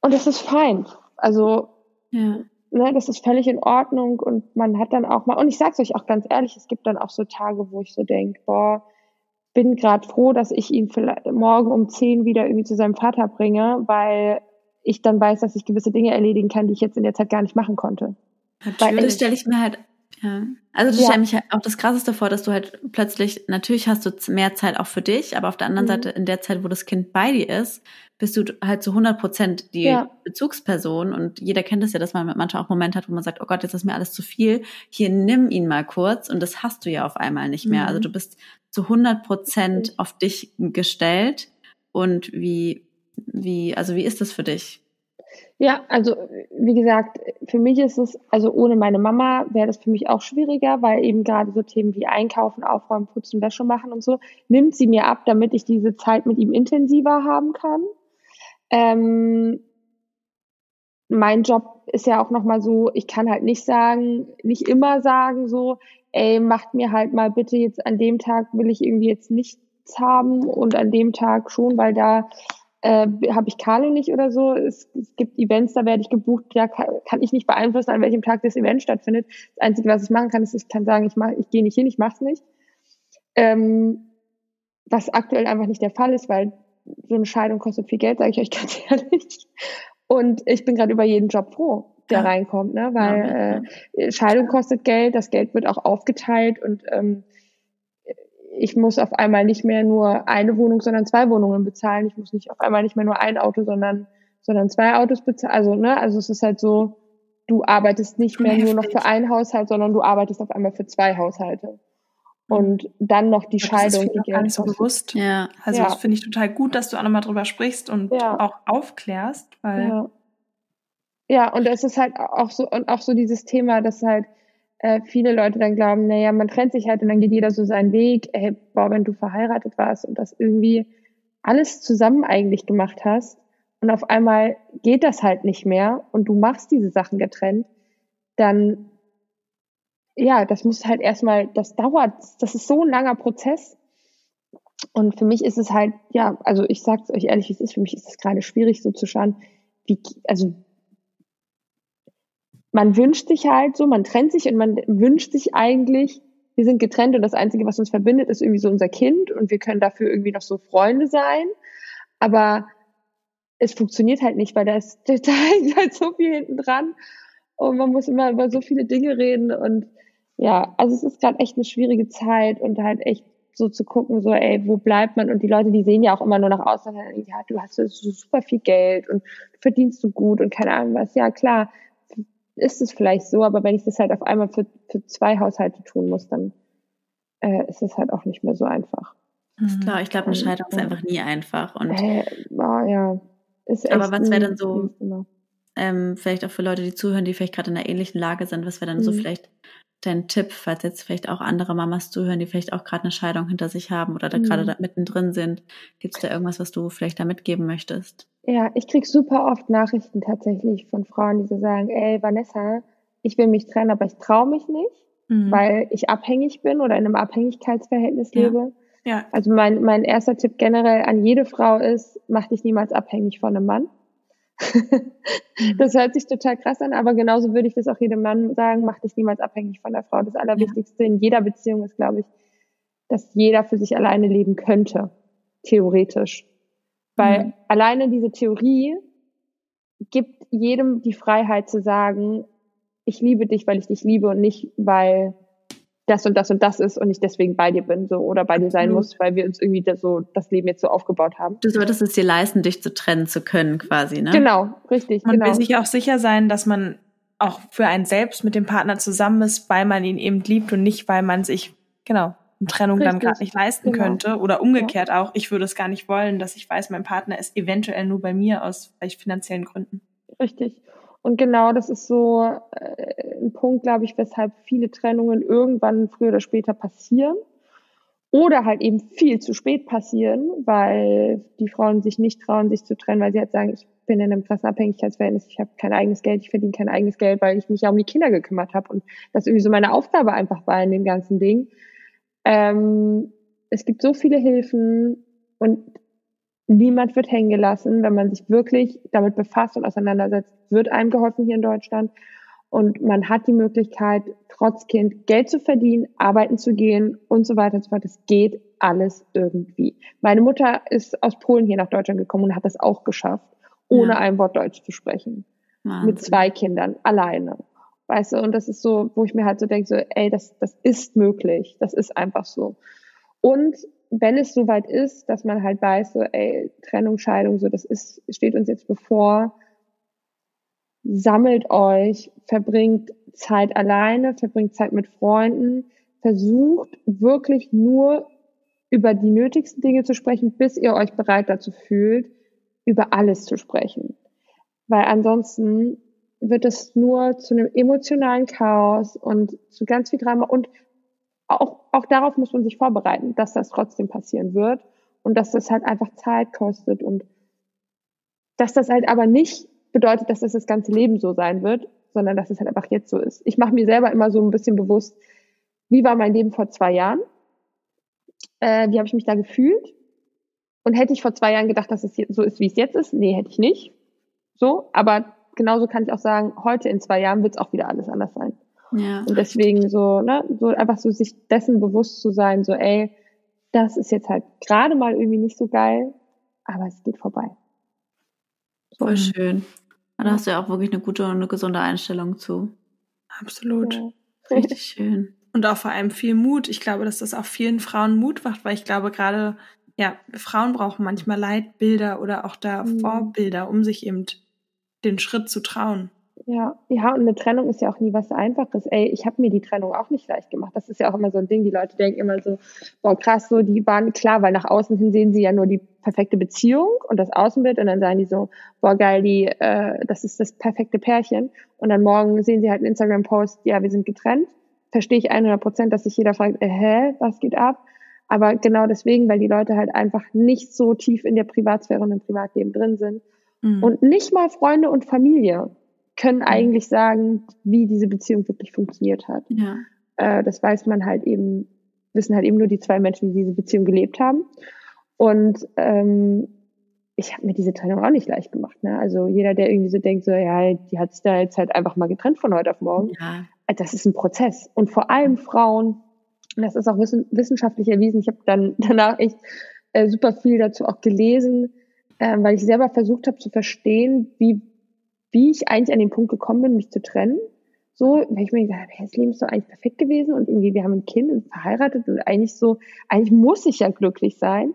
Und das ist fein. Also, ja. ne, das ist völlig in Ordnung und man hat dann auch mal, und ich sag's euch auch ganz ehrlich, es gibt dann auch so Tage, wo ich so denk, boah, bin gerade froh, dass ich ihn vielleicht morgen um zehn wieder irgendwie zu seinem Vater bringe, weil ich dann weiß, dass ich gewisse Dinge erledigen kann, die ich jetzt in der Zeit gar nicht machen konnte. Natürlich. Stelle ich mir halt, ja. Also das ja. stelle mich auch das Krasseste vor, dass du halt plötzlich, natürlich hast du mehr Zeit auch für dich, aber auf der anderen mhm. Seite, in der Zeit, wo das Kind bei dir ist, bist du halt zu 100 Prozent die ja. Bezugsperson und jeder kennt es ja, dass man manchmal auch Momente hat, wo man sagt, oh Gott, jetzt ist mir alles zu viel. Hier nimm ihn mal kurz und das hast du ja auf einmal nicht mehr. Also mhm. Also du bist zu 100 Prozent auf dich gestellt und wie, wie, also wie ist das für dich? Ja, also wie gesagt, für mich ist es, also ohne meine Mama wäre das für mich auch schwieriger, weil eben gerade so Themen wie Einkaufen, Aufräumen, Putzen, Wäsche machen und so, nimmt sie mir ab, damit ich diese Zeit mit ihm intensiver haben kann. Ähm, mein Job ist ja auch nochmal so, ich kann halt nicht sagen, nicht immer sagen so, ey, macht mir halt mal bitte jetzt an dem Tag will ich irgendwie jetzt nichts haben und an dem Tag schon, weil da äh, habe ich Carlo nicht oder so. Es, es, gibt Events, da werde ich gebucht, ja, kann, kann, ich nicht beeinflussen, an welchem Tag das Event stattfindet. Das Einzige, was ich machen kann, ist, ich kann sagen, ich, mach, ich gehe nicht hin, ich mache es nicht. Ähm, was aktuell einfach nicht der Fall ist, weil so eine Scheidung kostet viel Geld, sage ich euch ganz ehrlich. Und ich bin gerade über jeden Job froh, der ja. reinkommt, ne? weil ja, äh, Scheidung kostet Geld, das Geld wird auch aufgeteilt und ähm, ich muss auf einmal nicht mehr nur eine Wohnung, sondern zwei Wohnungen bezahlen. Ich muss nicht auf einmal nicht mehr nur ein Auto, sondern sondern zwei Autos bezahlen. Also ne, also es ist halt so, du arbeitest nicht mehr Heftig. nur noch für einen Haushalt, sondern du arbeitest auf einmal für zwei Haushalte. Und dann noch die das Scheidung. Das ist gar nicht so bewusst. Ja. Also ja. das finde ich total gut, dass du auch nochmal drüber sprichst und ja. auch aufklärst, weil. Ja. ja, und es ist halt auch so, und auch so dieses Thema, dass halt äh, viele Leute dann glauben, naja, man trennt sich halt und dann geht jeder so seinen Weg. Ey, boah, wenn du verheiratet warst und das irgendwie alles zusammen eigentlich gemacht hast und auf einmal geht das halt nicht mehr und du machst diese Sachen getrennt, dann ja, das muss halt erstmal, das dauert, das ist so ein langer Prozess. Und für mich ist es halt, ja, also ich sag's euch ehrlich, es ist, für mich ist es gerade schwierig so zu schauen, wie, also man wünscht sich halt so, man trennt sich und man wünscht sich eigentlich, wir sind getrennt und das Einzige, was uns verbindet, ist irgendwie so unser Kind und wir können dafür irgendwie noch so Freunde sein. Aber es funktioniert halt nicht, weil da ist, da halt so viel hinten dran und man muss immer über so viele Dinge reden und ja, also es ist gerade echt eine schwierige Zeit und halt echt so zu gucken, so, ey, wo bleibt man? Und die Leute, die sehen ja auch immer nur nach außen, ja, du hast so super viel Geld und verdienst so gut und keine Ahnung was. Ja, klar, ist es vielleicht so, aber wenn ich das halt auf einmal für, für zwei Haushalte tun muss, dann äh, ist es halt auch nicht mehr so einfach. Das ist klar, ich glaube, eine Scheidung ist einfach nie einfach. Und äh, oh, ja, ist echt aber was wäre dann so, ähm, vielleicht auch für Leute, die zuhören, die vielleicht gerade in einer ähnlichen Lage sind, was wäre dann mhm. so vielleicht dein Tipp, falls jetzt vielleicht auch andere Mamas zuhören, die vielleicht auch gerade eine Scheidung hinter sich haben oder da mhm. gerade da mittendrin sind? Gibt es da irgendwas, was du vielleicht da mitgeben möchtest? Ja, ich krieg super oft Nachrichten tatsächlich von Frauen, die so sagen, ey Vanessa, ich will mich trennen, aber ich traue mich nicht, mhm. weil ich abhängig bin oder in einem Abhängigkeitsverhältnis ja. lebe. Ja. Also mein, mein erster Tipp generell an jede Frau ist, mach dich niemals abhängig von einem Mann. Mhm. das hört sich total krass an, aber genauso würde ich das auch jedem Mann sagen, mach dich niemals abhängig von der Frau. Das Allerwichtigste ja. in jeder Beziehung ist, glaube ich, dass jeder für sich alleine leben könnte, theoretisch. Weil mhm. alleine diese Theorie gibt jedem die Freiheit zu sagen, ich liebe dich, weil ich dich liebe und nicht, weil das und das und das ist und ich deswegen bei dir bin so oder bei dir sein muss, weil wir uns irgendwie das so das Leben jetzt so aufgebaut haben. Du solltest es dir leisten, dich zu trennen zu können, quasi, ne? Genau, richtig. Man genau. will sich auch sicher sein, dass man auch für einen selbst mit dem Partner zusammen ist, weil man ihn eben liebt und nicht, weil man sich, genau, Trennung Richtig. dann gerade nicht leisten genau. könnte. Oder umgekehrt ja. auch, ich würde es gar nicht wollen, dass ich weiß, mein Partner ist eventuell nur bei mir aus vielleicht finanziellen Gründen. Richtig. Und genau das ist so äh, ein Punkt, glaube ich, weshalb viele Trennungen irgendwann früher oder später passieren. Oder halt eben viel zu spät passieren, weil die Frauen sich nicht trauen, sich zu trennen, weil sie halt sagen, ich bin in einem krassen Abhängigkeitsverhältnis, ich habe kein eigenes Geld, ich verdiene kein eigenes Geld, weil ich mich ja um die Kinder gekümmert habe und das irgendwie so meine Aufgabe einfach war in dem ganzen Ding. Ähm, es gibt so viele Hilfen und niemand wird hängen gelassen. Wenn man sich wirklich damit befasst und auseinandersetzt, wird einem geholfen hier in Deutschland. Und man hat die Möglichkeit, trotz Kind Geld zu verdienen, arbeiten zu gehen und so weiter und so fort. Es geht alles irgendwie. Meine Mutter ist aus Polen hier nach Deutschland gekommen und hat das auch geschafft, ohne ja. ein Wort Deutsch zu sprechen. Wahnsinn. Mit zwei Kindern, alleine. Weißt du, und das ist so, wo ich mir halt so denke, so, ey, das, das ist möglich. Das ist einfach so. Und wenn es soweit ist, dass man halt weiß, so, ey, Trennung, Scheidung, so, das ist, steht uns jetzt bevor, sammelt euch, verbringt Zeit alleine, verbringt Zeit mit Freunden, versucht wirklich nur über die nötigsten Dinge zu sprechen, bis ihr euch bereit dazu fühlt, über alles zu sprechen. Weil ansonsten wird es nur zu einem emotionalen Chaos und zu ganz viel Drama und auch, auch darauf muss man sich vorbereiten, dass das trotzdem passieren wird und dass das halt einfach Zeit kostet und dass das halt aber nicht bedeutet, dass das das ganze Leben so sein wird, sondern dass es halt einfach jetzt so ist. Ich mache mir selber immer so ein bisschen bewusst, wie war mein Leben vor zwei Jahren? Äh, wie habe ich mich da gefühlt? Und hätte ich vor zwei Jahren gedacht, dass es so ist, wie es jetzt ist? Nee, hätte ich nicht. So, aber genauso kann ich auch sagen, heute in zwei Jahren wird es auch wieder alles anders sein. Ja. Und deswegen so, ne, so einfach so sich dessen bewusst zu sein, so, ey, das ist jetzt halt gerade mal irgendwie nicht so geil, aber es geht vorbei. So. Voll schön. Da hast du ja auch wirklich eine gute und eine gesunde Einstellung zu. Absolut. Ja. Richtig schön. Und auch vor allem viel Mut. Ich glaube, dass das auch vielen Frauen Mut macht, weil ich glaube, gerade, ja, Frauen brauchen manchmal Leitbilder oder auch da mhm. Vorbilder, um sich eben den Schritt zu trauen. Ja, ja, und eine Trennung ist ja auch nie was Einfaches. Ey, ich habe mir die Trennung auch nicht leicht gemacht. Das ist ja auch immer so ein Ding. Die Leute denken immer so, boah, krass, so, die waren klar, weil nach außen hin sehen sie ja nur die perfekte Beziehung und das Außenbild und dann sagen die so, boah, geil, die, äh, das ist das perfekte Pärchen. Und dann morgen sehen sie halt einen Instagram-Post, ja, wir sind getrennt. Verstehe ich 100 Prozent, dass sich jeder fragt, äh, hä, was geht ab? Aber genau deswegen, weil die Leute halt einfach nicht so tief in der Privatsphäre und im Privatleben drin sind. Mhm. Und nicht mal Freunde und Familie können eigentlich sagen, wie diese Beziehung wirklich funktioniert hat. Ja. Äh, das weiß man halt eben, wissen halt eben nur die zwei Menschen, die diese Beziehung gelebt haben. Und ähm, ich habe mir diese Trennung auch nicht leicht gemacht. Ne? Also jeder, der irgendwie so denkt, so ja, die hat sich da jetzt halt einfach mal getrennt von heute auf morgen. Ja. Äh, das ist ein Prozess. Und vor allem Frauen, das ist auch wissen, wissenschaftlich erwiesen, ich habe dann danach echt äh, super viel dazu auch gelesen, äh, weil ich selber versucht habe zu verstehen, wie, wie ich eigentlich an den Punkt gekommen bin, mich zu trennen. So, weil ich mir gedacht habe, das Leben ist doch eigentlich perfekt gewesen und irgendwie, wir haben ein Kind und verheiratet und eigentlich so, eigentlich muss ich ja glücklich sein.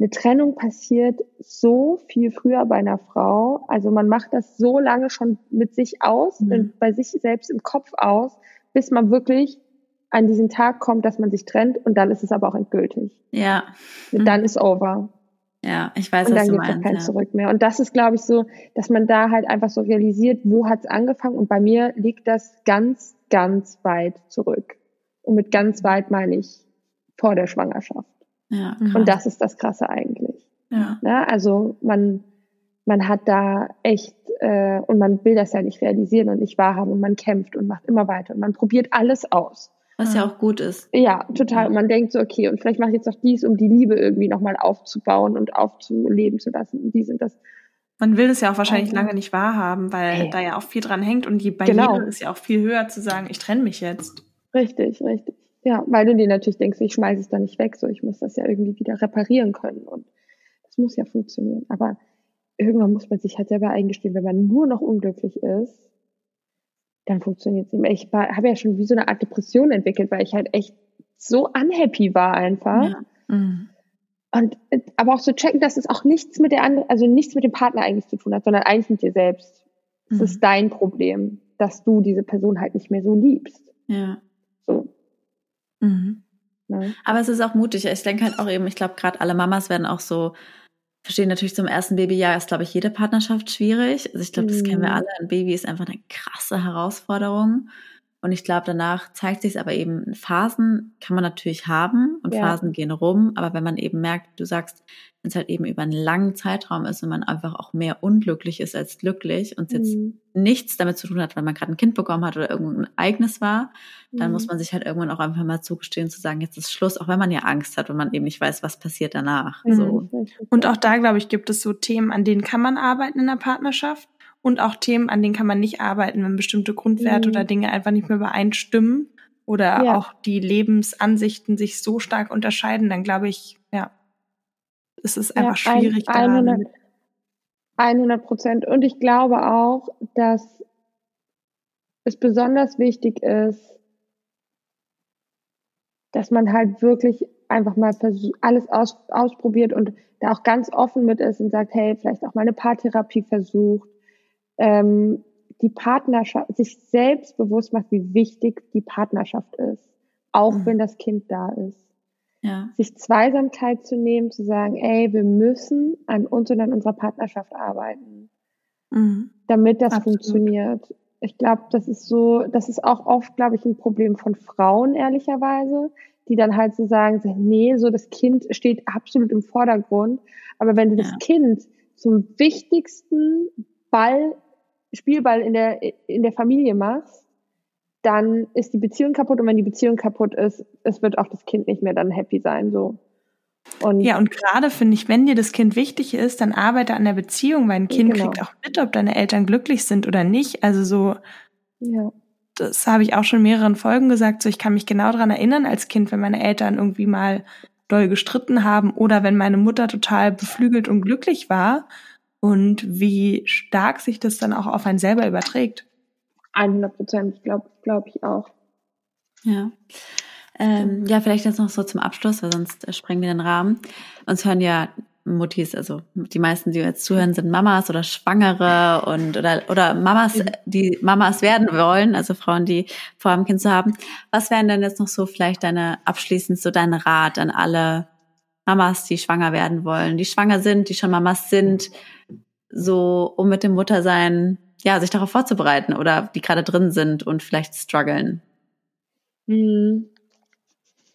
Eine Trennung passiert so viel früher bei einer Frau. Also man macht das so lange schon mit sich aus mhm. und bei sich selbst im Kopf aus, bis man wirklich an diesen Tag kommt, dass man sich trennt und dann ist es aber auch endgültig. Ja. Und dann mhm. ist over. Ja, ich weiß, und was dann gibt es kein ja. Zurück mehr. Und das ist, glaube ich, so, dass man da halt einfach so realisiert, wo hat es angefangen. Und bei mir liegt das ganz, ganz weit zurück. Und mit ganz weit meine ich vor der Schwangerschaft. Ja, und das ist das Krasse eigentlich. Ja. ja. also man, man hat da echt, äh, und man will das ja nicht realisieren und nicht wahrhaben und man kämpft und macht immer weiter und man probiert alles aus. Was ja auch gut ist. Ja, total. Und man denkt so, okay, und vielleicht mache ich jetzt auch dies, um die Liebe irgendwie nochmal aufzubauen und aufzuleben zu lassen. Und dies und das. Man will es ja auch wahrscheinlich lange nicht wahrhaben, weil hey. da ja auch viel dran hängt und die Barriere genau. ist ja auch viel höher zu sagen, ich trenne mich jetzt. Richtig, richtig. Ja, weil du dir natürlich denkst, ich schmeiße es da nicht weg, so ich muss das ja irgendwie wieder reparieren können und das muss ja funktionieren. Aber irgendwann muss man sich halt selber eingestehen, wenn man nur noch unglücklich ist, dann funktioniert es nicht mehr. Ich habe ja schon wie so eine Art Depression entwickelt, weil ich halt echt so unhappy war einfach. Ja. Mhm. Und aber auch so checken, dass es auch nichts mit der anderen, also nichts mit dem Partner eigentlich zu tun hat, sondern eigentlich mit dir selbst. Es mhm. ist dein Problem, dass du diese Person halt nicht mehr so liebst. Ja. So. Mhm. Ja. Aber es ist auch mutig. Ich denke halt auch eben, ich glaube, gerade alle Mamas werden auch so verstehe natürlich zum ersten Babyjahr ist, glaube ich, jede Partnerschaft schwierig. Also ich glaube, das kennen wir mhm. alle. Ein Baby ist einfach eine krasse Herausforderung. Und ich glaube, danach zeigt sich es aber eben, Phasen kann man natürlich haben und ja. Phasen gehen rum. Aber wenn man eben merkt, du sagst, wenn es halt eben über einen langen Zeitraum ist und man einfach auch mehr unglücklich ist als glücklich und es jetzt mhm. nichts damit zu tun hat, weil man gerade ein Kind bekommen hat oder irgendein Ereignis war, dann mhm. muss man sich halt irgendwann auch einfach mal zugestehen, zu sagen, jetzt ist Schluss, auch wenn man ja Angst hat und man eben nicht weiß, was passiert danach. Mhm. So. Und auch da, glaube ich, gibt es so Themen, an denen kann man arbeiten in der Partnerschaft und auch Themen, an denen kann man nicht arbeiten, wenn bestimmte Grundwerte mhm. oder Dinge einfach nicht mehr übereinstimmen oder ja. auch die Lebensansichten sich so stark unterscheiden, dann glaube ich, ja, es ist einfach ja, schwierig. 100, 100 Prozent. Und ich glaube auch, dass es besonders wichtig ist, dass man halt wirklich einfach mal alles aus, ausprobiert und da auch ganz offen mit ist und sagt, hey, vielleicht auch mal eine Paartherapie versucht ähm, die Partnerschaft, sich selbst bewusst macht, wie wichtig die Partnerschaft ist, auch mhm. wenn das Kind da ist. Ja. Sich Zweisamkeit zu nehmen, zu sagen, ey, wir müssen an uns und an unserer Partnerschaft arbeiten, mhm. damit das Absolut. funktioniert. Ich glaube, das ist so, das ist auch oft, glaube ich, ein Problem von Frauen, ehrlicherweise, die dann halt so sagen, nee, so das Kind steht absolut im Vordergrund. Aber wenn du ja. das Kind zum wichtigsten Ball Spielball in der, in der Familie machst, dann ist die Beziehung kaputt und wenn die Beziehung kaputt ist, es wird auch das Kind nicht mehr dann happy sein, so. Und ja, und gerade finde ich, wenn dir das Kind wichtig ist, dann arbeite an der Beziehung, weil ein Kind genau. kriegt auch mit, ob deine Eltern glücklich sind oder nicht. Also so, ja. das habe ich auch schon in mehreren Folgen gesagt. So, ich kann mich genau daran erinnern als Kind, wenn meine Eltern irgendwie mal doll gestritten haben oder wenn meine Mutter total beflügelt und glücklich war und wie stark sich das dann auch auf einen selber überträgt. 100 Prozent, glaube glaub ich auch. Ja. Ähm, ja, vielleicht jetzt noch so zum Abschluss, weil sonst äh, sprengen wir den Rahmen. Uns hören ja Muttis, also die meisten, die jetzt zuhören, sind Mamas oder Schwangere und oder oder Mamas, die Mamas werden wollen, also Frauen, die vorhaben, Kind zu haben. Was wären denn jetzt noch so vielleicht deine abschließend so dein Rat an alle Mamas, die schwanger werden wollen, die schwanger sind, die schon Mamas sind, so um mit dem Muttersein, ja, sich darauf vorzubereiten oder die gerade drin sind und vielleicht strugglen? Hm.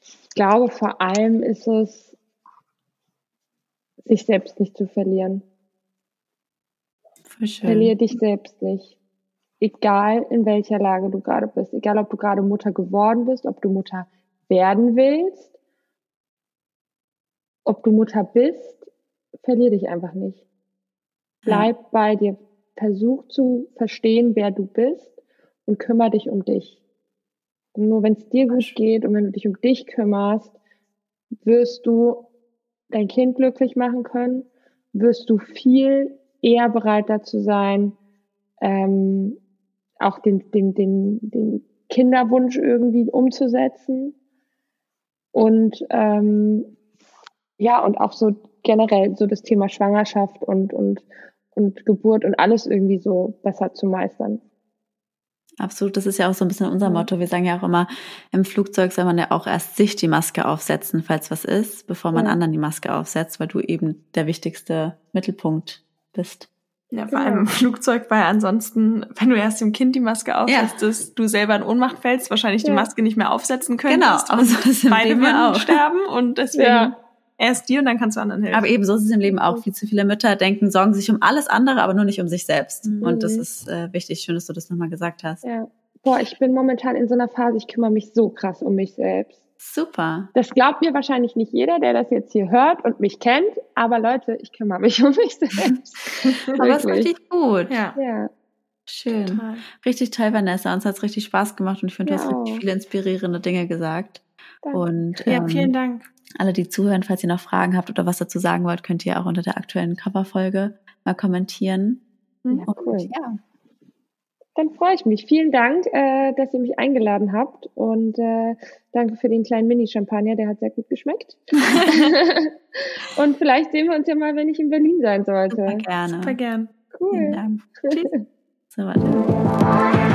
Ich glaube, vor allem ist es, sich selbst nicht zu verlieren. Verlier dich selbst nicht. egal in welcher Lage du gerade bist, egal ob du gerade Mutter geworden bist, ob du Mutter werden willst, ob du Mutter bist, verlier dich einfach nicht. Bleib ja. bei dir, versuch zu verstehen, wer du bist und kümmere dich um dich. Und nur wenn es dir gut geht und wenn du dich um dich kümmerst, wirst du dein Kind glücklich machen können, wirst du viel eher bereit dazu sein, ähm, auch den, den, den, den Kinderwunsch irgendwie umzusetzen. Und ähm, ja, und auch so generell so das Thema Schwangerschaft und, und, und Geburt und alles irgendwie so besser zu meistern. Absolut, das ist ja auch so ein bisschen unser Motto. Wir sagen ja auch immer, im Flugzeug soll man ja auch erst sich die Maske aufsetzen, falls was ist, bevor man ja. anderen die Maske aufsetzt, weil du eben der wichtigste Mittelpunkt bist. Ja, vor allem im Flugzeug, weil ansonsten, wenn du erst dem Kind die Maske aufsetzt, ja. dass du selber in Ohnmacht fällst, wahrscheinlich ja. die Maske nicht mehr aufsetzen könntest. Genau, aber so ist beide würden auch. sterben und deswegen ja. Erst die und dann kannst du anderen helfen. Aber eben so ist es im Leben auch. Viel zu viele Mütter denken, sorgen sich um alles andere, aber nur nicht um sich selbst. Mhm. Und das ist äh, wichtig. Schön, dass du das nochmal gesagt hast. Ja. Boah, ich bin momentan in so einer Phase, ich kümmere mich so krass um mich selbst. Super. Das glaubt mir wahrscheinlich nicht jeder, der das jetzt hier hört und mich kennt, aber Leute, ich kümmere mich um mich selbst. aber es ist richtig gut. Ja. ja. Schön. Total. Richtig toll, Vanessa. Uns hat es richtig Spaß gemacht und ich finde, du hast richtig viele inspirierende Dinge gesagt. Danke. Und, ja, ähm, vielen Dank. Alle, die zuhören, falls ihr noch Fragen habt oder was dazu sagen wollt, könnt ihr auch unter der aktuellen Coverfolge mal kommentieren. Ja, cool. Und, ja, dann freue ich mich. Vielen Dank, äh, dass ihr mich eingeladen habt und äh, danke für den kleinen Mini-Champagner, der hat sehr gut geschmeckt. und vielleicht sehen wir uns ja mal, wenn ich in Berlin sein sollte. Super gerne. Super gern. Cool. Vielen Dank. So, warte.